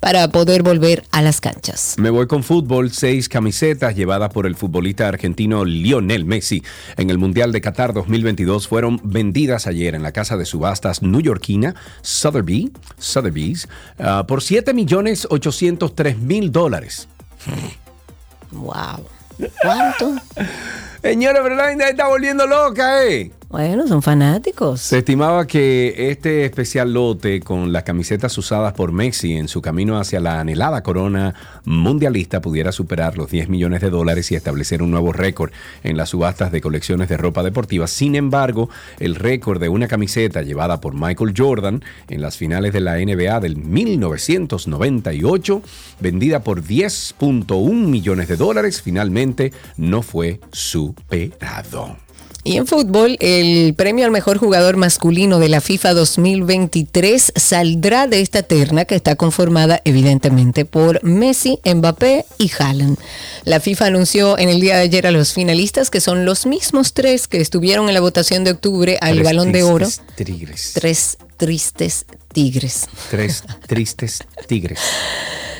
para poder volver a las canchas. Me voy con fútbol, seis camisetas llevadas por el futbolista argentino Lionel Messi en el Mundial de Qatar 2022 fueron vendidas ayer en la casa de subastas newyorkina Sotheby's, Sotheby's uh, por 7 millones 803 mil dólares. Wow. ¿Cuánto? [laughs] Señora, pero la gente está volviendo loca, ¿eh? Bueno, son fanáticos. Se estimaba que este especial lote con las camisetas usadas por Messi en su camino hacia la anhelada corona mundialista pudiera superar los 10 millones de dólares y establecer un nuevo récord en las subastas de colecciones de ropa deportiva. Sin embargo, el récord de una camiseta llevada por Michael Jordan en las finales de la NBA del 1998, vendida por 10.1 millones de dólares, finalmente no fue superado. Y en fútbol, el premio al mejor jugador masculino de la FIFA 2023 saldrá de esta terna que está conformada evidentemente por Messi, Mbappé y Haaland. La FIFA anunció en el día de ayer a los finalistas que son los mismos tres que estuvieron en la votación de octubre al Balón de Oro. Tigres. Tres tristes tigres. Tres tristes tigres.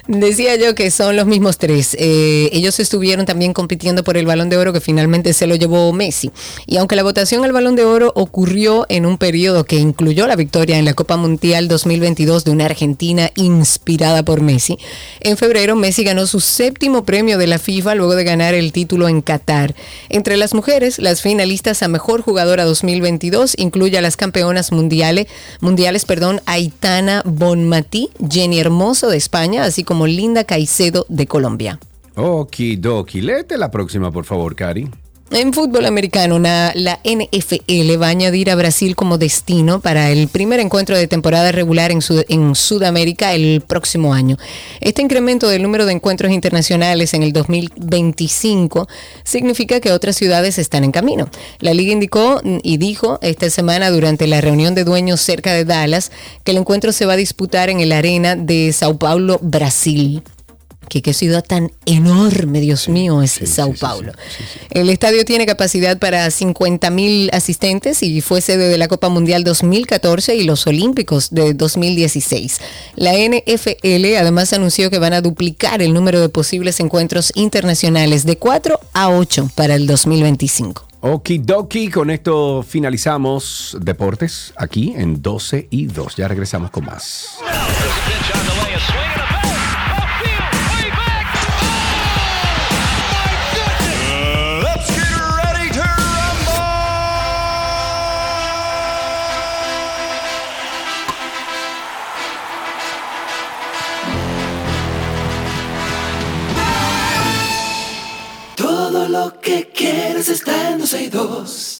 Decía yo que son los mismos tres. Eh, ellos estuvieron también compitiendo por el balón de oro que finalmente se lo llevó Messi. Y aunque la votación al balón de oro ocurrió en un periodo que incluyó la victoria en la Copa Mundial 2022 de una Argentina inspirada por Messi, en febrero Messi ganó su séptimo premio de la FIFA luego de ganar el título en Qatar. Entre las mujeres, las finalistas a Mejor Jugadora 2022 incluye a las campeonas mundiales, mundiales perdón, Aitana Bonmatí, Jenny Hermoso de España, así como Linda Caicedo de Colombia. Okidoki. Léete la próxima, por favor, Cari. En fútbol americano, la, NFL va a añadir a Brasil como destino para el primer encuentro de temporada regular en, en, Sudamérica el próximo año. Este incremento del número de encuentros internacionales en el 2025 significa que otras ciudades están en camino. La liga indicó y dijo esta semana durante la reunión de dueños cerca de Dallas que el encuentro se va a disputar en el arena de Sao Paulo, Brasil que qué ciudad tan enorme, Dios mío, es Sao Paulo. el estadio tiene capacidad para 50 mil asistentes y fue sede de la Copa Mundial 2014 y los Olímpicos de 2016. La NFL además anunció que van a duplicar el número de posibles encuentros internacionales de 4 a 8 para el 2025. Okidoki, con esto finalizamos Deportes aquí en 12 y 2. Ya regresamos con más. Que quieres está en 262.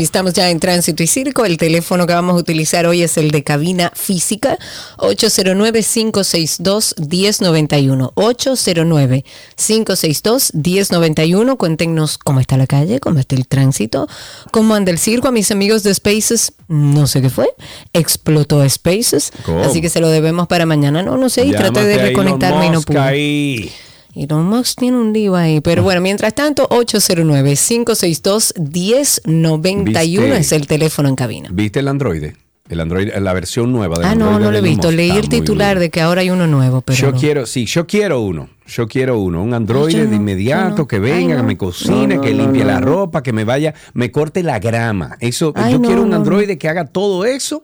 Estamos ya en Tránsito y Circo. El teléfono que vamos a utilizar hoy es el de cabina física 809-562-1091. 809-562-1091. Cuéntenos cómo está la calle, cómo está el tránsito, cómo anda el circo. A mis amigos de Spaces, no sé qué fue, explotó Spaces. Así que se lo debemos para mañana. No, no sé, y traté de reconectarme y no pude. Elon Musk tiene un lío ahí. Pero bueno, mientras tanto, 809-562-1091 es el teléfono en cabina. ¿Viste el Android? El Android, la versión nueva de Ah, no, no lo he visto. Leí el titular de que ahora hay uno nuevo, pero. Yo quiero, sí, yo quiero uno. Yo quiero uno. Un Android de inmediato que venga, que me cocine, que limpie la ropa, que me vaya, me corte la grama. Eso, yo quiero un Android que haga todo eso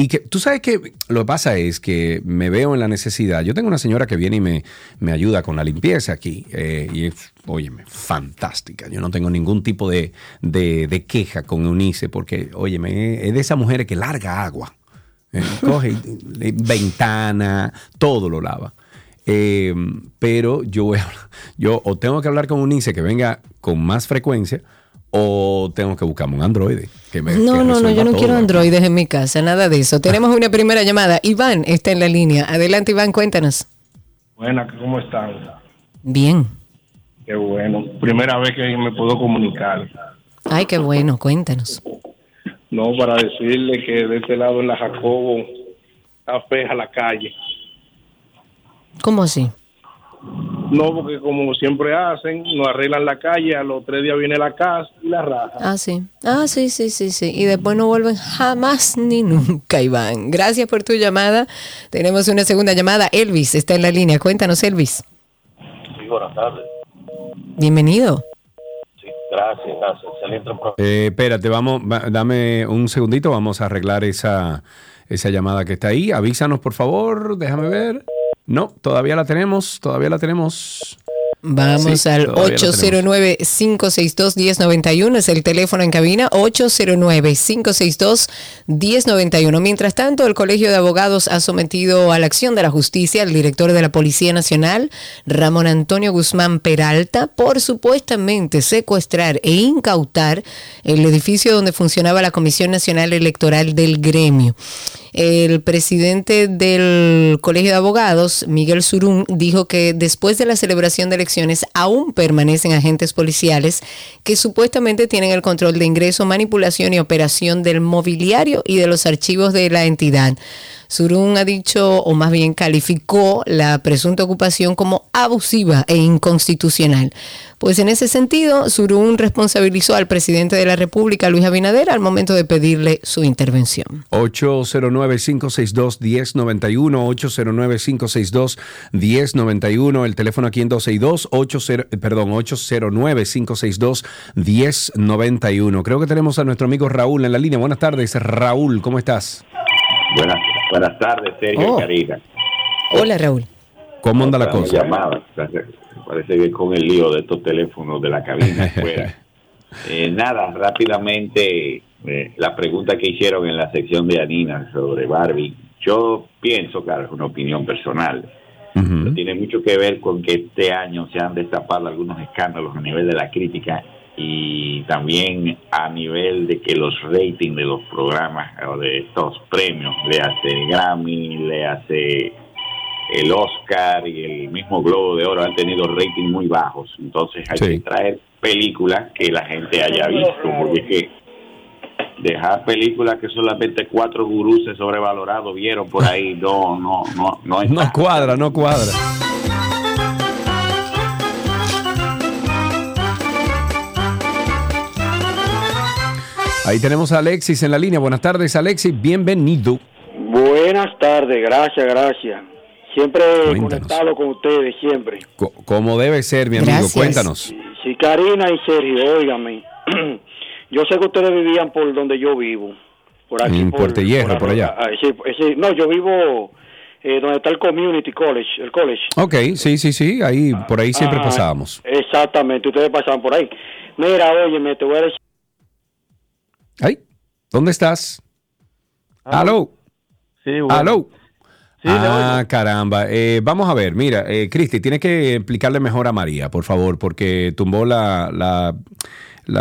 y que tú sabes que lo que pasa es que me veo en la necesidad. Yo tengo una señora que viene y me, me ayuda con la limpieza aquí. Eh, y es, óyeme, fantástica. Yo no tengo ningún tipo de, de, queja con Eunice porque, óyeme, es de esas mujeres que larga agua. Eh, [laughs] coge ventana, todo lo lava. Eh, pero yo, voy yo o tengo que hablar con Eunice que venga con más frecuencia o tengo que buscarme un Android. Que me, no, no, no, yo no quiero androides en mi casa, nada de eso. Tenemos una primera llamada. Iván está en la línea. Adelante, Iván, cuéntanos. Buenas, ¿cómo están? Bien. Qué bueno. Primera vez que me puedo comunicar. Ay, qué bueno, cuéntanos. No, para decirle que de este lado en la Jacobo está feja la calle. ¿Cómo así? No, porque como siempre hacen, no arreglan la calle, a los tres días viene la casa y la raja. Ah, sí. Ah, sí, sí, sí, sí. Y después no vuelven jamás ni [laughs] nunca, Iván. Gracias por tu llamada. Tenemos una segunda llamada. Elvis está en la línea. Cuéntanos, Elvis. Sí, buenas tardes. Bienvenido. Sí, gracias, gracias. Excelente eh, espérate, vamos, dame un segundito, vamos a arreglar esa, esa llamada que está ahí. Avísanos, por favor, déjame ver. No, todavía la tenemos, todavía la tenemos. Vamos al 809-562-1091, es el teléfono en cabina, 809-562-1091. Mientras tanto, el Colegio de Abogados ha sometido a la acción de la justicia al director de la Policía Nacional, Ramón Antonio Guzmán Peralta, por supuestamente secuestrar e incautar el edificio donde funcionaba la Comisión Nacional Electoral del gremio. El presidente del Colegio de Abogados, Miguel Surún, dijo que después de la celebración de elecciones aún permanecen agentes policiales que supuestamente tienen el control de ingreso, manipulación y operación del mobiliario y de los archivos de la entidad. Surún ha dicho, o más bien calificó, la presunta ocupación como abusiva e inconstitucional. Pues en ese sentido, Surún responsabilizó al presidente de la República, Luis Abinader, al momento de pedirle su intervención. 809-562-1091, 809-562-1091, el teléfono aquí en 262, 80, perdón, 809-562-1091. Creo que tenemos a nuestro amigo Raúl en la línea. Buenas tardes, Raúl, ¿cómo estás? Buenas Buenas tardes, Sergio oh. Karina. Hola, Raúl. ¿Cómo anda la cosa? Parece que con el lío de estos teléfonos de la cabina [laughs] fuera. Eh, nada, rápidamente, eh, la pregunta que hicieron en la sección de Anina sobre Barbie, yo pienso, claro, es una opinión personal, pero tiene mucho que ver con que este año se han destapado algunos escándalos a nivel de la crítica y también a nivel de que los ratings de los programas o de estos premios, le hace Grammy, le hace el Oscar y el mismo Globo de Oro han tenido ratings muy bajos. Entonces hay que traer películas que la gente haya visto, porque es que dejar películas que solamente cuatro gurús sobrevalorados vieron por ahí [laughs] no no no no, no cuadra, no cuadra. Ahí tenemos a Alexis en la línea. Buenas tardes, Alexis. Bienvenido. Buenas tardes, gracias, gracias. Siempre conectado con ustedes, siempre. como debe ser, mi amigo. Cuéntanos. Sí, Karina y Sergio, óigame. [clears throat] yo sé que ustedes vivían por donde yo vivo. Por aquí. En Puerto Hierro, por, allá. Ah, no, yo vivo eh, donde está el Community College, el college. Ok, sí, sí, sí, ahí, por ahí siempre ah, pasábamos. Exactamente, ustedes pasaban por ahí. Mira, óyeme, te voy a decir Ay, ¿dónde estás? ¿Aló? Sí, ¿Aló? Sí, ah, caramba. Eh, vamos a ver, mira, eh, Cristi, tienes que explicarle mejor a María, por favor, porque tumbó la, la,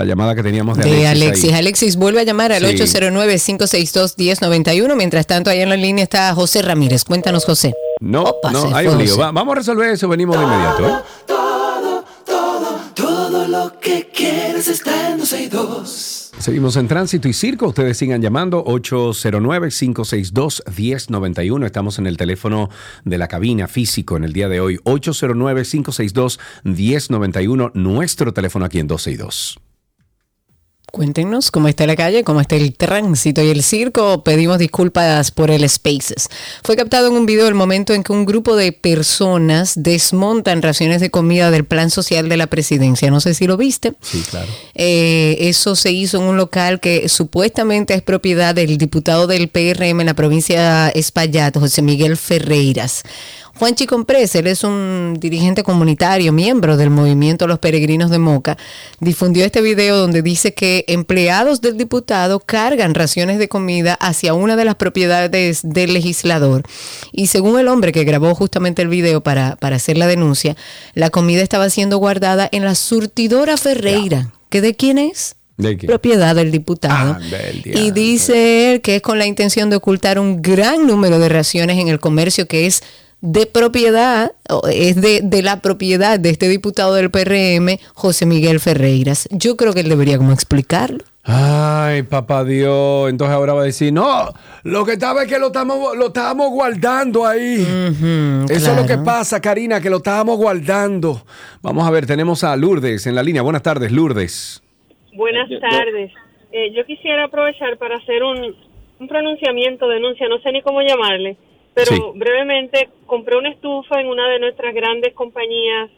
llamada que teníamos de, de Alexis. Alexis. vuelve a llamar al 809-562-1091. Mientras tanto, ahí en la línea está José Ramírez. Cuéntanos, José. No, no, hay un lío. vamos a resolver eso, venimos de inmediato. ¿eh? Todo, todo, todo lo que quieres está en 262. Seguimos en Tránsito y Circo. Ustedes sigan llamando 809-562-1091. Estamos en el teléfono de la cabina físico en el día de hoy. 809-562-1091. Nuestro teléfono aquí en 262. Cuéntenos cómo está la calle, cómo está el tránsito y el circo. Pedimos disculpas por el Spaces. Fue captado en un video el momento en que un grupo de personas desmontan raciones de comida del plan social de la presidencia. No sé si lo viste. Sí, claro. Eh, eso se hizo en un local que supuestamente es propiedad del diputado del PRM en la provincia de Espaillat, José Miguel Ferreiras. Juan Comprés, él es un dirigente comunitario, miembro del movimiento Los Peregrinos de Moca, difundió este video donde dice que empleados del diputado cargan raciones de comida hacia una de las propiedades del legislador. Y según el hombre que grabó justamente el video para, para hacer la denuncia, la comida estaba siendo guardada en la surtidora Ferreira. ¿Que de quién es? propiedad del diputado. y dice él que es con la intención de ocultar un gran número de raciones en el comercio que es de propiedad, es de, de, la propiedad de este diputado del PRM, José Miguel Ferreiras. Yo creo que él debería como explicarlo. Ay, papá Dios. Entonces ahora va a decir, no, lo que estaba es que lo estamos, lo estábamos guardando ahí. Eso es lo que pasa, Karina, que lo estábamos guardando. Vamos a ver, tenemos a Lourdes en la línea. Buenas tardes, Lourdes. Buenas tardes. Eh, yo quisiera aprovechar para hacer un, un, pronunciamiento, denuncia, no sé ni cómo llamarle, pero brevemente compré una estufa en una de nuestras grandes compañías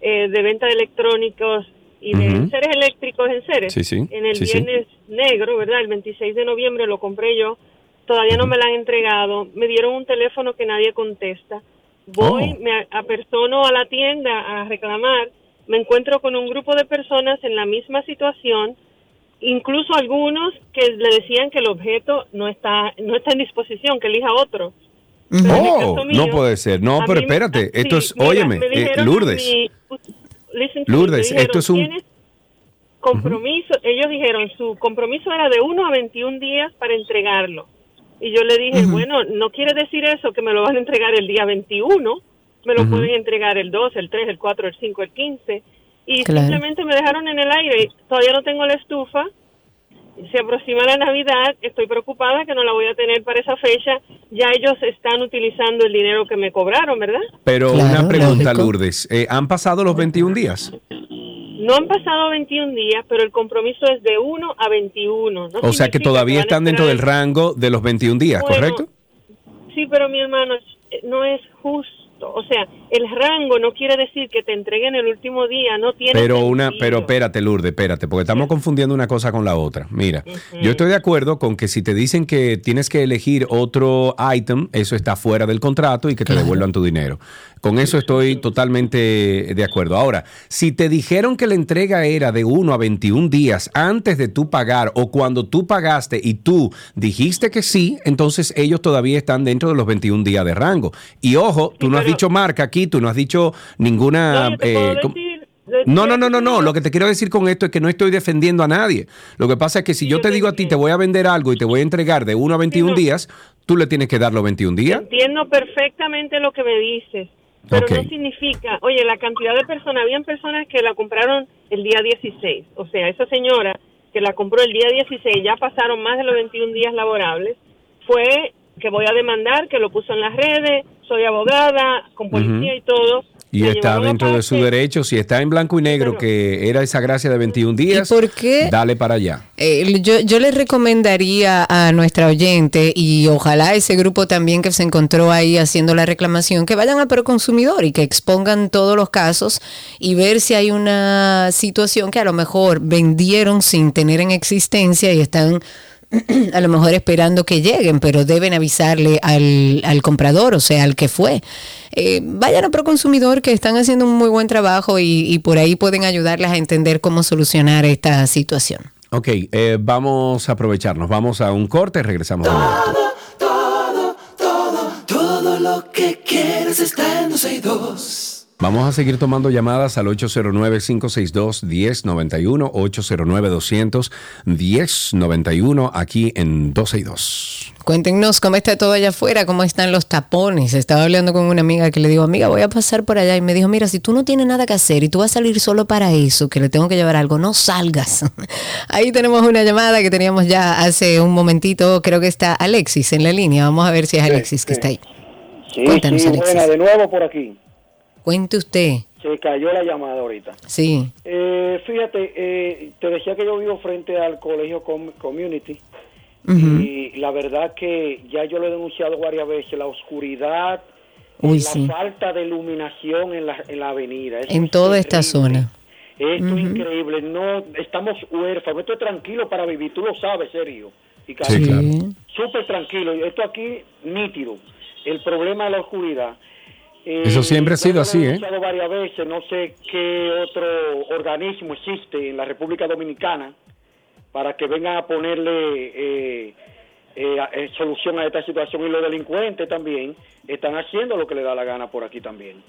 eh, de venta de electrónicos y de seres eléctricos en seres. En el viernes negro, ¿verdad? El 26 de noviembre lo compré yo. Todavía no me la han entregado. Me dieron un teléfono que nadie contesta. Voy, oh. me apersono a la tienda a reclamar. Me encuentro con un grupo de personas en la misma situación, incluso algunos que le decían que el objeto no está no está en disposición, que elija otro. Oh, no puede ser. No, pero espérate. Esto es, óyeme, eh, Lourdes. Lourdes, esto es un... Compromiso, ellos dijeron, su compromiso era de 1 a 21 días para entregarlo. Y yo le dije, bueno, no quiere decir eso que me lo van a entregar el día 21, me lo pueden entregar el 2, el 3, el 4, el 5, el 15. Y simplemente me dejaron en el aire. Todavía no tengo la estufa. Se aproxima la Navidad, estoy preocupada que no la voy a tener para esa fecha. Ya ellos están utilizando el dinero que me cobraron, ¿verdad? Pero una pregunta, Lourdes. Eh, ¿Han pasado los 21 días? No han pasado 21 días, pero el compromiso es de 1 a 21. o sea que todavía están dentro del rango de los 21 días, ¿correcto? Sí, pero mi hermano, no es justo o sea, el rango no quiere decir que te entreguen el último día, no tiene Pero una, pero espérate, Lourdes, espérate, porque estamos confundiendo una cosa con la otra. Mira, yo estoy de acuerdo con que si te dicen que tienes que elegir otro item, eso está fuera del contrato y que te devuelvan tu dinero. Con eso estoy totalmente de acuerdo. Ahora, si te dijeron que la entrega era de 1 a 21 días antes de tú pagar o cuando tú pagaste y tú dijiste que sí, entonces ellos todavía están dentro de los 21 días de rango. Y ojo, tú no has dicho marca aquí, tú no has dicho ninguna... No, no, no, no, no. Lo que te quiero decir con esto es que no estoy defendiendo a nadie. Lo que pasa es que si yo te digo a ti, te voy a vender algo y te voy a entregar de 1 a 21 días, tú le tienes que dar los 21 días. Entiendo perfectamente lo que me dices. Pero no significa, oye, la cantidad de personas, habían personas que la compraron el día 16. O sea, esa señora que la compró el día 16, ya pasaron más de los 21 días laborables, fue que voy a demandar, que lo puso en las redes, soy abogada, con policía y todo. Y está dentro de su derecho, si está en blanco y negro, que era esa gracia de 21 días, por qué? dale para allá. Eh, yo, yo le recomendaría a nuestra oyente y ojalá ese grupo también que se encontró ahí haciendo la reclamación, que vayan a Proconsumidor y que expongan todos los casos y ver si hay una situación que a lo mejor vendieron sin tener en existencia y están [clears throat] a lo mejor esperando que lleguen, pero deben avisarle al, al comprador, o sea, al que fue. Eh, vayan a Proconsumidor que están haciendo un muy buen trabajo y, por ahí pueden ayudarles a entender cómo solucionar esta situación. Ok, eh, vamos a aprovecharnos, vamos a un corte, regresamos. Todo, todo, todo, todo lo que quieres está en Vamos a seguir tomando llamadas al 809-562-1091, 809-200-1091, aquí en 262. Cuéntenos cómo está todo allá afuera, cómo están los tapones. Estaba hablando con una amiga que le digo, amiga, voy a pasar por allá. Y me dijo, mira, si tú no tienes nada que hacer y tú vas a salir solo para eso, que le tengo que llevar algo, no salgas. [laughs] Ahí tenemos una llamada que teníamos ya hace un momentito. Creo que está Alexis en la línea. Vamos a ver si es Alexis que está ahí. Sí, Cuéntanos, sí, Alexis. de nuevo por aquí. Cuente usted. Se cayó la llamada ahorita. Sí. Eh, fíjate, eh, te decía que yo vivo frente al colegio Community. Y la verdad que ya yo lo he denunciado varias veces, la oscuridad, la falta de iluminación en la, en la avenida. en toda esta zona. Esto es increíble. No, estamos huérfanos. Esto es tranquilo para vivir. Tú lo sabes, serio. Y sí, claro. Súper tranquilo. Esto aquí, nítido. El problema de la oscuridad. Eso siempre ha sido así, ¿eh? varias veces, no sé qué otro organismo existe en la República Dominicana para que vengan a ponerle eh, eh, eh, solución a esta situación y los delincuentes también están haciendo lo que le da la gana por aquí también.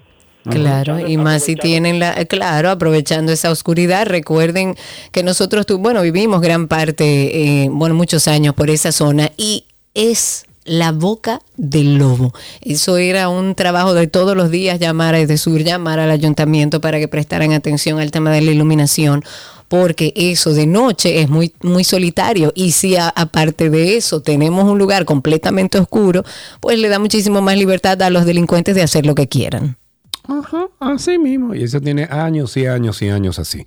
Claro, y más si tienen la, claro, aprovechando esa oscuridad, recuerden que nosotros, tu, bueno, vivimos gran parte, eh, bueno, muchos años por esa zona y es la boca del lobo. Eso era un trabajo de todos los días, llamar a Sur, llamar al ayuntamiento para que prestaran atención al tema de la iluminación, porque eso de noche es muy, muy solitario y si aparte de eso tenemos un lugar completamente oscuro, pues le da muchísimo más libertad a los delincuentes de hacer lo que quieran. Ajá, así mismo. Y eso tiene años y años y años así.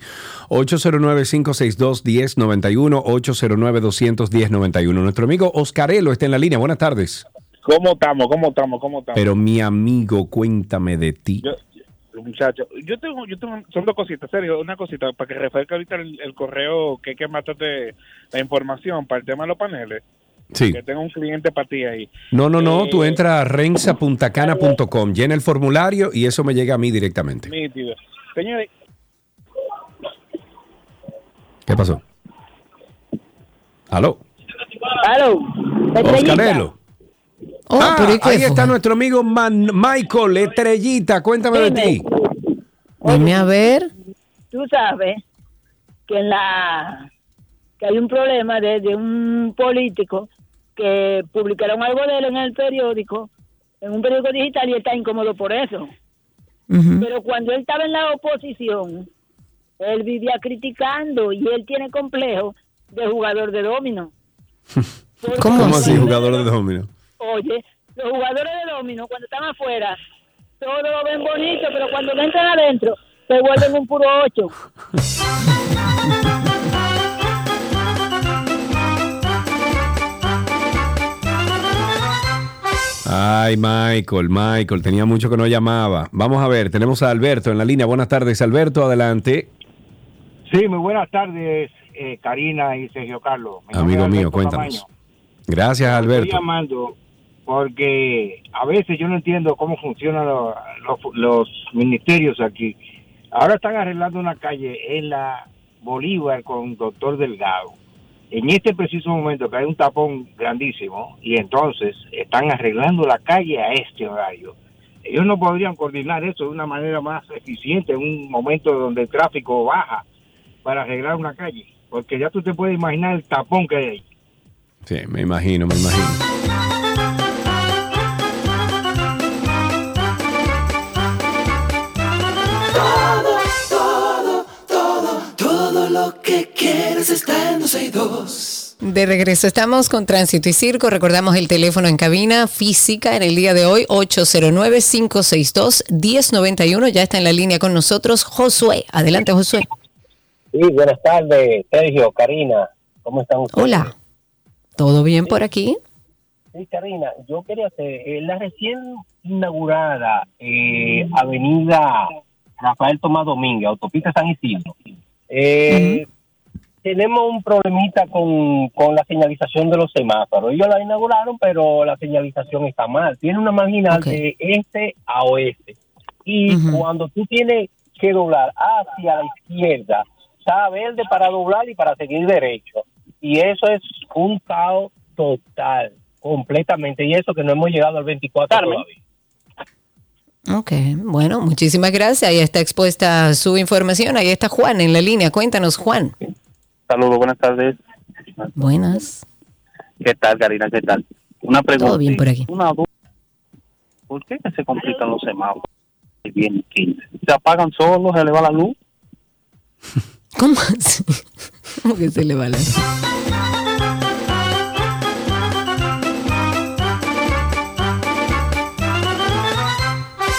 809-562-1091, 809-210-91. Nuestro amigo Oscarelo está en la línea. Buenas tardes. ¿Cómo estamos? ¿Cómo estamos? ¿Cómo estamos? Pero mi amigo, cuéntame de ti. Yo, muchacho, yo tengo, yo tengo, son dos cositas, serio, una cosita, para que refresque ahorita el, correo que hay que matarte la información para el tema de los paneles. Sí. Que tengo un cliente para ti ahí. No, no, no, tú eh, entras a rensapuntacana.com, llena el formulario y eso me llega a mí directamente. Señores. ¿Qué pasó? ¿Aló? ¿Aló? Oscarelo. Oh, ah, ahí está nuestro amigo Michael Estrellita. Cuéntame de ti. Dime a ver. Tú sabes que en la que hay un problema de, de un político que publicaron algo de él en el periódico, en un periódico digital y está incómodo por eso. Pero cuando él estaba en la oposición, él vivía criticando y él tiene complejo de jugador de domino. [laughs] ¿Cómo, así jugador de domino? Oye, los jugadores de domino cuando están afuera, todo lo ven bonito, pero cuando entran adentro, se vuelven un puro ocho. [laughs] Ay, Michael, Michael, tenía mucho que no llamaba. Vamos a ver, tenemos a Alberto en la línea. Buenas tardes, Alberto, adelante. Sí, muy buenas tardes, eh, Karina y Sergio Carlos. Amigo mío, cuéntanos. Gracias, Alberto. Estoy llamando porque a veces yo no entiendo cómo funcionan los ministerios aquí. Ahora están arreglando una calle en la Bolívar con doctor Delgado en este preciso momento que hay un tapón grandísimo y entonces están arreglando la calle a este horario. Ellos no podrían coordinar eso de una manera más eficiente en un momento donde el tráfico baja para arreglar una calle, porque ya tú te puedes imaginar el tapón que hay. Sí, me imagino, me imagino. Que quieres está en De regreso, estamos con Tránsito y Circo. Recordamos el teléfono en cabina física en el día de hoy, 809-562-1091. Ya está en la línea con nosotros Josué. Adelante, Josué. Sí, buenas tardes, Sergio, Karina. ¿Cómo están ustedes? Hola. ¿Todo bien por aquí? Sí, Karina, yo quería hacer eh, la recién inaugurada eh, Avenida Rafael Tomás Domínguez, Autopista San Isidro eh, Tenemos un problemita con, la señalización de los semáforos. Ellos la inauguraron, pero la señalización está mal. Tiene una marginal de este a oeste. Y cuando tú tienes que doblar hacia la izquierda, está verde para doblar y para seguir derecho. Y eso es un caos total, completamente. Y eso que no hemos llegado al 24 todavía. Ok, bueno, muchísimas gracias. Ahí está expuesta su información. Ahí está Juan en la línea. Cuéntanos, Juan. Saludos, buenas tardes. Buenas. ¿Qué tal, Karina? ¿Qué tal? Una pregunta. Todo bien por aquí. ¿Por qué se complican los semáforos? ¿Se apagan solos? ¿Se le va la luz? [laughs] ¿Cómo así? [laughs] ¿Cómo que se le va la luz?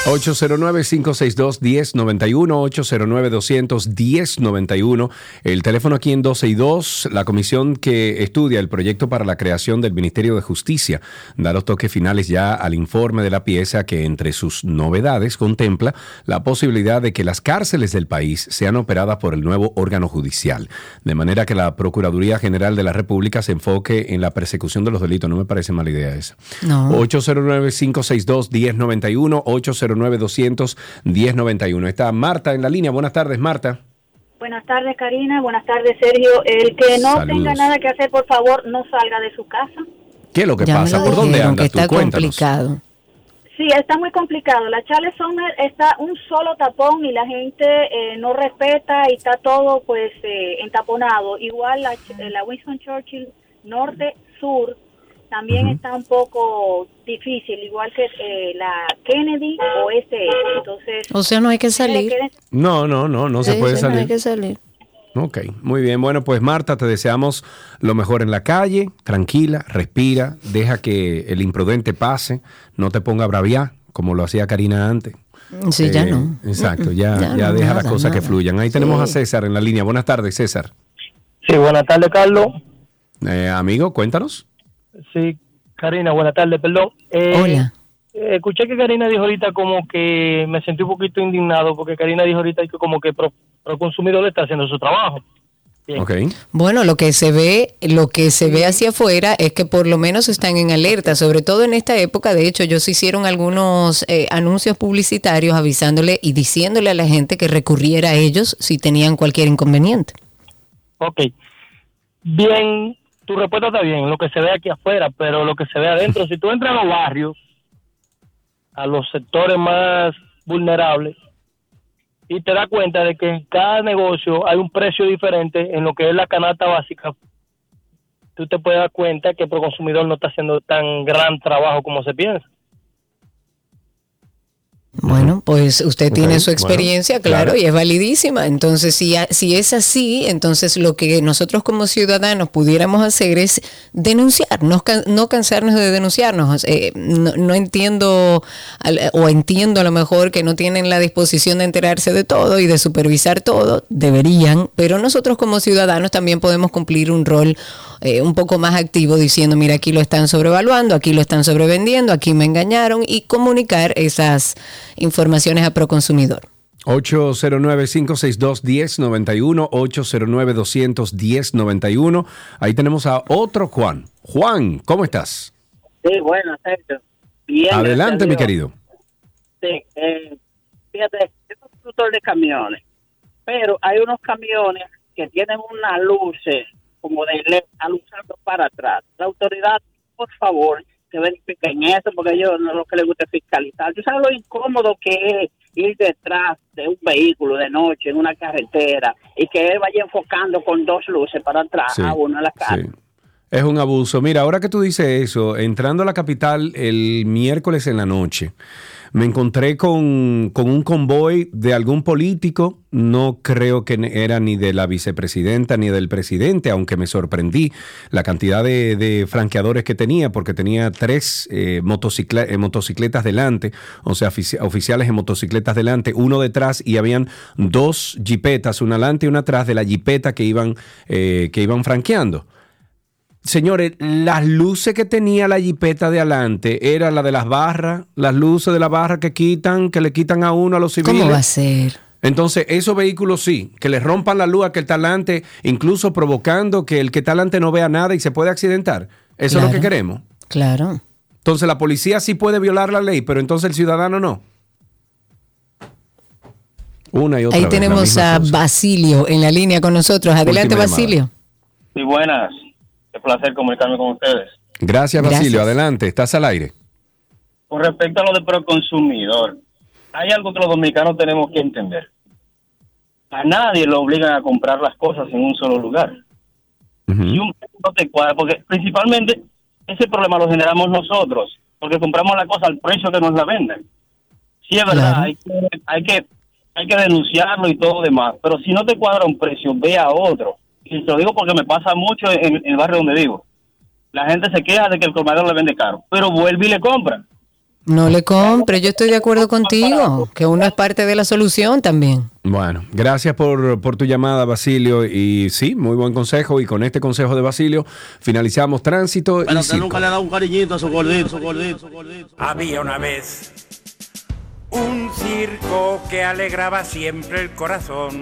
809-562-1091, 809-200-1091. El teléfono aquí en 12 y 2, la comisión que estudia el proyecto para la creación del Ministerio de Justicia da los toques finales ya al informe de la pieza que entre sus novedades contempla la posibilidad de que las cárceles del país sean operadas por el nuevo órgano judicial, de manera que la Procuraduría General de la República se enfoque en la persecución de los delitos. No me parece mala idea esa. No. 809-562-1091, 809 200 1091 Está Marta en la línea. Buenas tardes, Marta. Buenas tardes, Karina. Buenas tardes, Sergio. El que no tenga nada que hacer, por favor, no salga de su casa. ¿Qué es lo que pasa? ¿Por dónde anda? está complicado. Sí, está muy complicado. La Charles Summer está un solo tapón y la gente eh, no respeta y está todo pues eh, entaponado. Igual la, eh, la Winston Churchill norte-sur también está un poco difícil, igual que eh, la Kennedy oeste. Entonces, o sea, no hay que salir. No, no, no, no se puede salir. No hay que salir. Ok, muy bien. Bueno, pues Marta, te deseamos lo mejor en la calle. Tranquila, respira, deja que el imprudente pase, no te ponga a braviar como lo hacía Karina antes. Sí, ya eh, no. Exacto, ya, ya, deja las cosas que fluyan. Ahí tenemos a César en la línea. Buenas tardes, César. Sí, buenas tardes, Carlos. Eh, amigo, cuéntanos. Sí, Karina, buenas tardes, perdón. Eh, Hola. escuché que Karina dijo ahorita como que me sentí un poquito indignado porque Karina dijo ahorita que como que pero el consumidor está haciendo su trabajo. Bueno, lo que se ve, lo que se ve hacia afuera es que por lo menos están en alerta, sobre todo en esta época. De hecho, ellos hicieron algunos eh, anuncios publicitarios avisándole y diciéndole a la gente que recurriera a ellos si tenían cualquier inconveniente. Ok. Bien, tu respuesta está bien, lo que se ve aquí afuera, pero lo que se ve adentro, si tú entras a los barrios, a los sectores más vulnerables, y te das cuenta de que en cada negocio hay un precio diferente en lo que es la canasta básica, tú te puedes dar cuenta que el consumidor no está haciendo tan gran trabajo como se piensa. Bueno, pues usted tiene su experiencia, claro, y es validísima. Entonces, si, si es así, entonces lo que nosotros como ciudadanos pudiéramos hacer es denunciar, no, no cansarnos de denunciarnos. Eh, no, entiendo, o entiendo a lo mejor que no tienen la disposición de enterarse de todo y de supervisar todo, deberían, pero nosotros como ciudadanos también podemos cumplir un rol eh, un poco más activo diciendo, mira, aquí lo están sobrevaluando, aquí lo están sobrevendiendo, aquí me engañaron y comunicar esas informaciones a Proconsumidor. 809-562-1091, 809-210-91. Ahí tenemos a otro Juan. Juan, ¿cómo estás? Sí, bueno, Sergio. Bien. Adelante, mi querido. Sí, eh, fíjate, es un conductor de camiones, pero hay unos camiones que tienen unas luces como de LED alusando para atrás. La autoridad, por favor, que verifiquen eso, porque a ellos no es lo que les gusta fiscalizar. ¿Tú sabes lo incómodo que es ir detrás de un vehículo de noche en una carretera y que él vaya enfocando con dos luces para atrás a uno en la calle? Es un abuso. Mira, ahora que tú dices eso, entrando a la capital el miércoles en la noche, me encontré con, un convoy de algún político, no creo que era ni de la vicepresidenta ni del presidente, aunque me sorprendí la cantidad de, franqueadores que tenía, porque tenía tres eh, eh, motocicletas delante, o sea, oficiales en motocicletas delante, uno detrás y habían dos jipetas, una adelante y una atrás de la jipeta que iban, eh, que iban franqueando. Señores, las luces que tenía la jipeta de adelante era la de las barras, las luces de la barra que quitan, que le quitan a uno a los civiles. ¿Cómo va a ser? Entonces, esos vehículos sí, que les rompan la luz a que el talante, incluso provocando que el que talante no vea nada y se puede accidentar. Eso es lo que queremos. Claro. Entonces, la policía sí puede violar la ley, pero entonces el ciudadano no. Una y otra Ahí tenemos a Basilio en la línea con nosotros. Adelante, Basilio. Sí, buenas. Es placer comunicarme con ustedes. Gracias, Basilio. Adelante, estás al aire. Con respecto a lo de proconsumidor, hay algo que los dominicanos tenemos que entender. A nadie lo obligan a comprar las cosas en un solo lugar. Si un no te cuadra, porque principalmente ese problema lo generamos nosotros, porque compramos la cosa al precio que nos la venden. Sí, es verdad, hay, que, hay, que, hay que denunciarlo y todo demás, pero si no te cuadra un precio, ve a otro y te lo digo porque me pasa mucho en, el barrio donde vivo. La gente se queja de que el colmadero le vende caro, pero vuelve y le compra. No le compre, yo estoy de acuerdo contigo, que uno es parte de la solución también. Bueno, gracias por, tu llamada, Basilio. Y sí, muy buen consejo. Y con este consejo de Basilio finalizamos tránsito. Pero y nunca le da un cariñito a su gordito, su gordito, su gordito. Había una vez un circo que alegraba siempre el corazón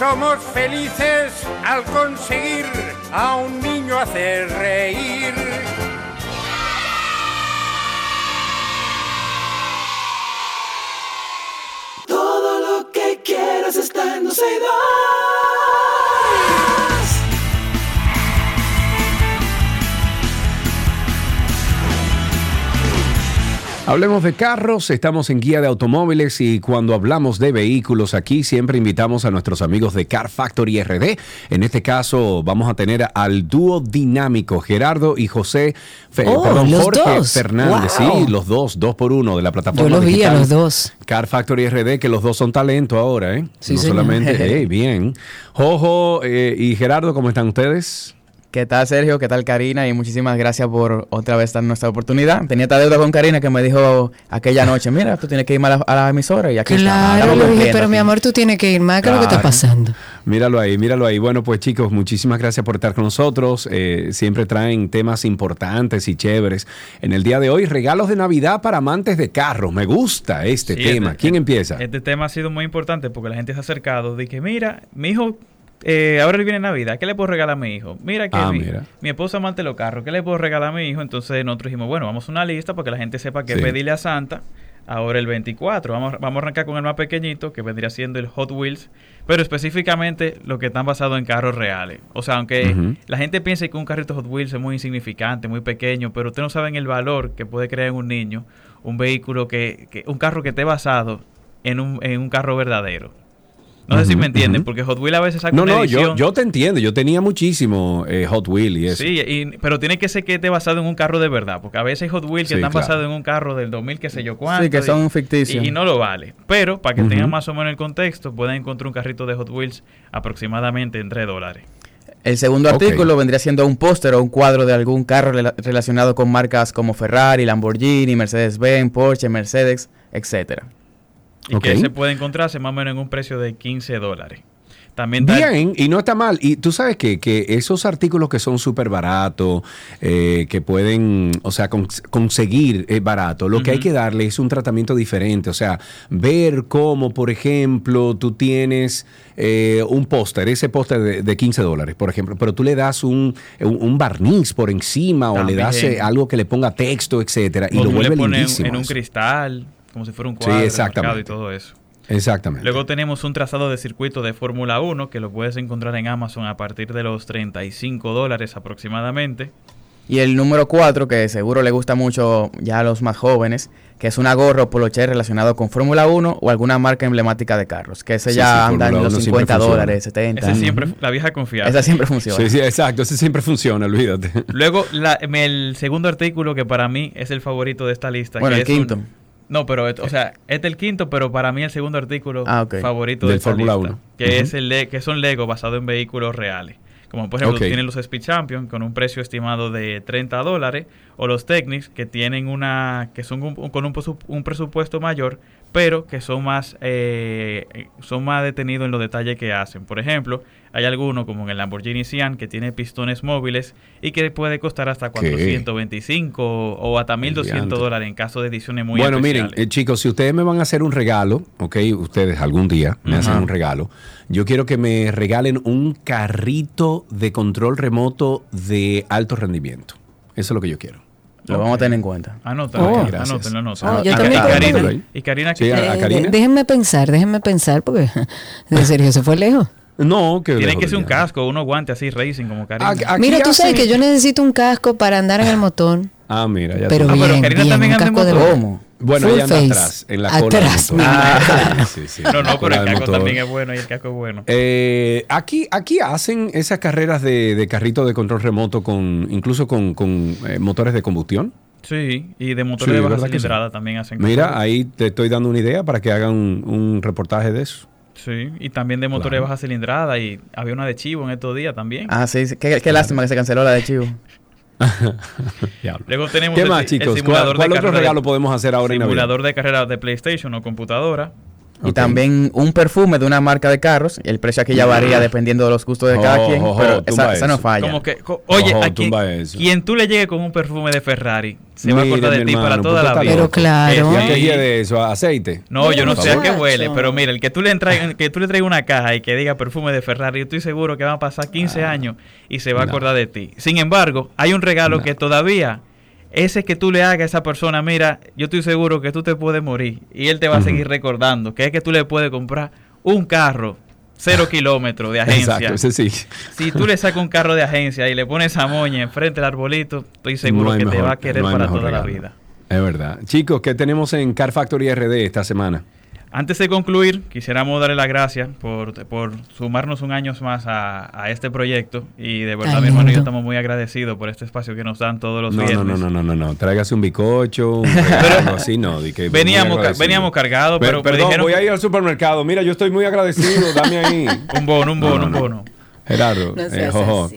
Somos felices al conseguir a un niño hacer reír. Todo lo que quieras está en Dulce Hablemos de carros, estamos en guía de automóviles y cuando hablamos de vehículos aquí siempre invitamos a nuestros amigos de Car Factory RD. En este caso vamos a tener al dúo dinámico Gerardo y José, Fe- Oh, perdón, Jorge dos. Fernández, Wow. sí, los dos, dos por uno de la plataforma Yo los vi a digital los dos. Car Factory RD, que los dos son talento ahora, ¿eh? Sí, no señor. solamente, [laughs] eh, bien. Jojo eh, y Gerardo, ¿cómo están ustedes? ¿Qué tal, Sergio? ¿Qué tal, Karina? Y muchísimas gracias por otra vez dar nuestra oportunidad. Tenía esta deuda con Karina que me dijo aquella noche, mira, tú tienes que ir a la, a la emisora y aquí Claro, pero mi aquí". amor, tú tienes que ir más. ¿Qué es lo que está Claro. pasando? Míralo ahí, míralo ahí. Bueno, pues chicos, muchísimas gracias por estar con nosotros. Eh, siempre traen temas importantes y chéveres. En el día de hoy, regalos de Navidad para amantes de carros. Me gusta este Sí, tema. este- ¿Quién empieza? Este tema ha sido muy importante porque la gente se ha acercado de que, mira, mi hijo, eh, ahora viene Navidad, ¿qué le puedo regalar a mi hijo? Mira que Ah, mi, mira. mi esposa amante los carros, ¿qué le puedo regalar a mi hijo? Entonces nosotros dijimos, bueno, vamos a una lista para que la gente sepa qué Sí. pedirle a Santa ahora el 24. Vamos, vamos a arrancar con el más pequeñito, que vendría siendo el Hot Wheels, pero específicamente lo que están basados en carros reales. O sea, aunque la gente piensa que un carrito Hot Wheels es muy insignificante, muy pequeño, pero ustedes no saben el valor que puede crear en un niño un vehículo que, que- un carro que esté basado en un, en un carro verdadero. No sé si me entienden, porque Hot Wheels a veces saca No, una no, yo, edición. yo te entiendo. Yo tenía muchísimo eh, Hot Wheel y eso. Sí, y- pero tiene que ser que esté basado en un carro de verdad, porque a veces hay Hot Wheels que están claro. basados en un carro del 2000 que sé yo cuánto. Sí, que y- son ficticios. Y, y no lo vale. Pero para que tengan más o menos el contexto, pueden encontrar un carrito de Hot Wheels aproximadamente en 3 dólares. El segundo artículo vendría siendo un póster o un cuadro de algún carro rela- relacionado con marcas como Ferrari, Lamborghini, Mercedes-Benz, Porsche, Mercedes, etcétera. Y que se puede encontrarse más o menos en un precio de 15 dólares. También Bien, y no está mal. Y tú sabes que, que esos artículos que son súper baratos, eh, que pueden, o sea, cons- conseguir eh, barato, lo que hay que darle es un tratamiento diferente. O sea, ver cómo, por ejemplo, tú tienes eh, un póster, ese póster de, de 15 dólares, por ejemplo, pero tú le das un, un, un barniz por encima o le das eh, algo que le ponga texto, etcétera, y o lo le vuelve pones lindísimo. en un eso. cristal, como si fuera un Sí, cuadro exactamente. y todo eso. Exactamente. Luego tenemos un trazado de circuito de Fórmula 1 que lo puedes encontrar en Amazon a partir de los 35 dólares aproximadamente. Y el número 4, que seguro le gusta mucho ya a los más jóvenes, que es una gorra o poloche relacionado con Fórmula 1 o alguna marca emblemática de carros, que ese Sí, ya sí, anda en los 1 siempre 50 funciona. dólares, 70. Ese siempre, la vieja confiable. Esa siempre funciona. Sí, sí, exacto, ese siempre funciona, olvídate. Luego, la- el segundo artículo que para mí es el favorito de esta lista. Bueno, que el es un- quinto. No, pero, o sea, este es el quinto, pero para mí el segundo artículo Ah, favorito Del de Fórmula lista, 1. Que, es el que son Lego basados en vehículos reales. Como por ejemplo, tienen los Speed Champion con un precio estimado de 30 dólares, o los Technics que tienen una, que son un- con un presupuesto mayor, pero que son más, eh, son más detenidos en los detalles que hacen. Por ejemplo, hay alguno como en el Lamborghini Sian que tiene pistones móviles y que puede costar hasta ¿Qué? 425 o hasta 1200 Diantre. dólares en caso de ediciones muy bueno, miren, eh, chicos, si ustedes me van a hacer un regalo, ok, ustedes algún día me hacen un regalo, yo quiero que me regalen un carrito de control remoto de alto rendimiento. Eso es lo que yo quiero. Lo vamos a tener en cuenta. Anótalo, Ok, anótalo, gracias. anótalo. Oh, yo también Karina- tengo uno. Y Karina, Sí, a- a Eh, Karina. déjenme pensar, déjenme pensar, porque de serio se fue lejos. No, que Tiene que ser un casco, unos guantes así, racing como Karina. Mira, tú sabes que yo necesito un casco para andar en el motor. Ah, mira, ya Pero bien, bien, un casco de ¿Cómo? Bueno, Full ella anda face. atrás, en la cola. Atrás, Ah, sí, sí, no, no, pero el casco motor. también es bueno y el casco es bueno. Eh, aquí, aquí hacen esas carreras de, de carrito de control remoto con incluso con, con, eh, motores de combustión. Sí, y de Sí, motores de baja cilindrada también hacen Mira, ahí te estoy dando una idea para que hagan un, un reportaje de eso. Sí, y también de motores de baja cilindrada y había una de chivo en estos días también. Ah, sí, sí. Qué, qué lástima que se canceló la de Chivo. [laughs] [laughs] Luego tenemos ¿Qué el, más, el chicos? simulador ¿Cuál, cuál de otro carrera de- regalo podemos hacer ahora en Navidad? Simulador de carrera de PlayStation o computadora. Y también un perfume de una marca de carros. El precio aquí ya varía dependiendo de los gustos de cada Oh, quien. oh, oh, pero esa, esa no falla. Como que, oye, a quien, quien tú le llegues con un perfume de Ferrari, se va a acordar de ti para toda ¿por qué la vida. Pero claro. ¿Y a qué Sí. hiede eso? ¿A ¿Aceite? No, yo no sé a qué huele, pero mira, el que tú le traigas, que tú le traigas una caja y que diga perfume de Ferrari, yo estoy seguro que van a pasar 15 años y se va a No. acordar de ti. Sin embargo, hay un regalo que todavía ese que tú le hagas a esa persona, mira, yo estoy seguro que tú te puedes morir y él te va a seguir recordando, que es que tú le puedes comprar un carro cero kilómetros de agencia. Exacto, ese sí. Si tú le sacas un carro de agencia y le pones esa moña enfrente del arbolito, estoy seguro No que te va a querer no para toda la vida. Es verdad. Chicos, ¿qué tenemos en Car Factory RD esta semana? Antes de concluir, quisiéramos darle las gracias por, por sumarnos un año más a, a este proyecto y de verdad Ay, mi hermano y yo estamos muy agradecidos por este espacio que nos dan todos los No, no, viernes. no, no, no, no, no. Tráigase un bicocho, un [laughs] algo así, no. que Veníamos, ca- veníamos cargados, Pe- pero me Perdón, dijeron voy a ir al supermercado. Mira, yo estoy muy agradecido. Dame ahí. [laughs] un bono, un No, bono, no, un no. bono. Gerardo, No eh, jojo,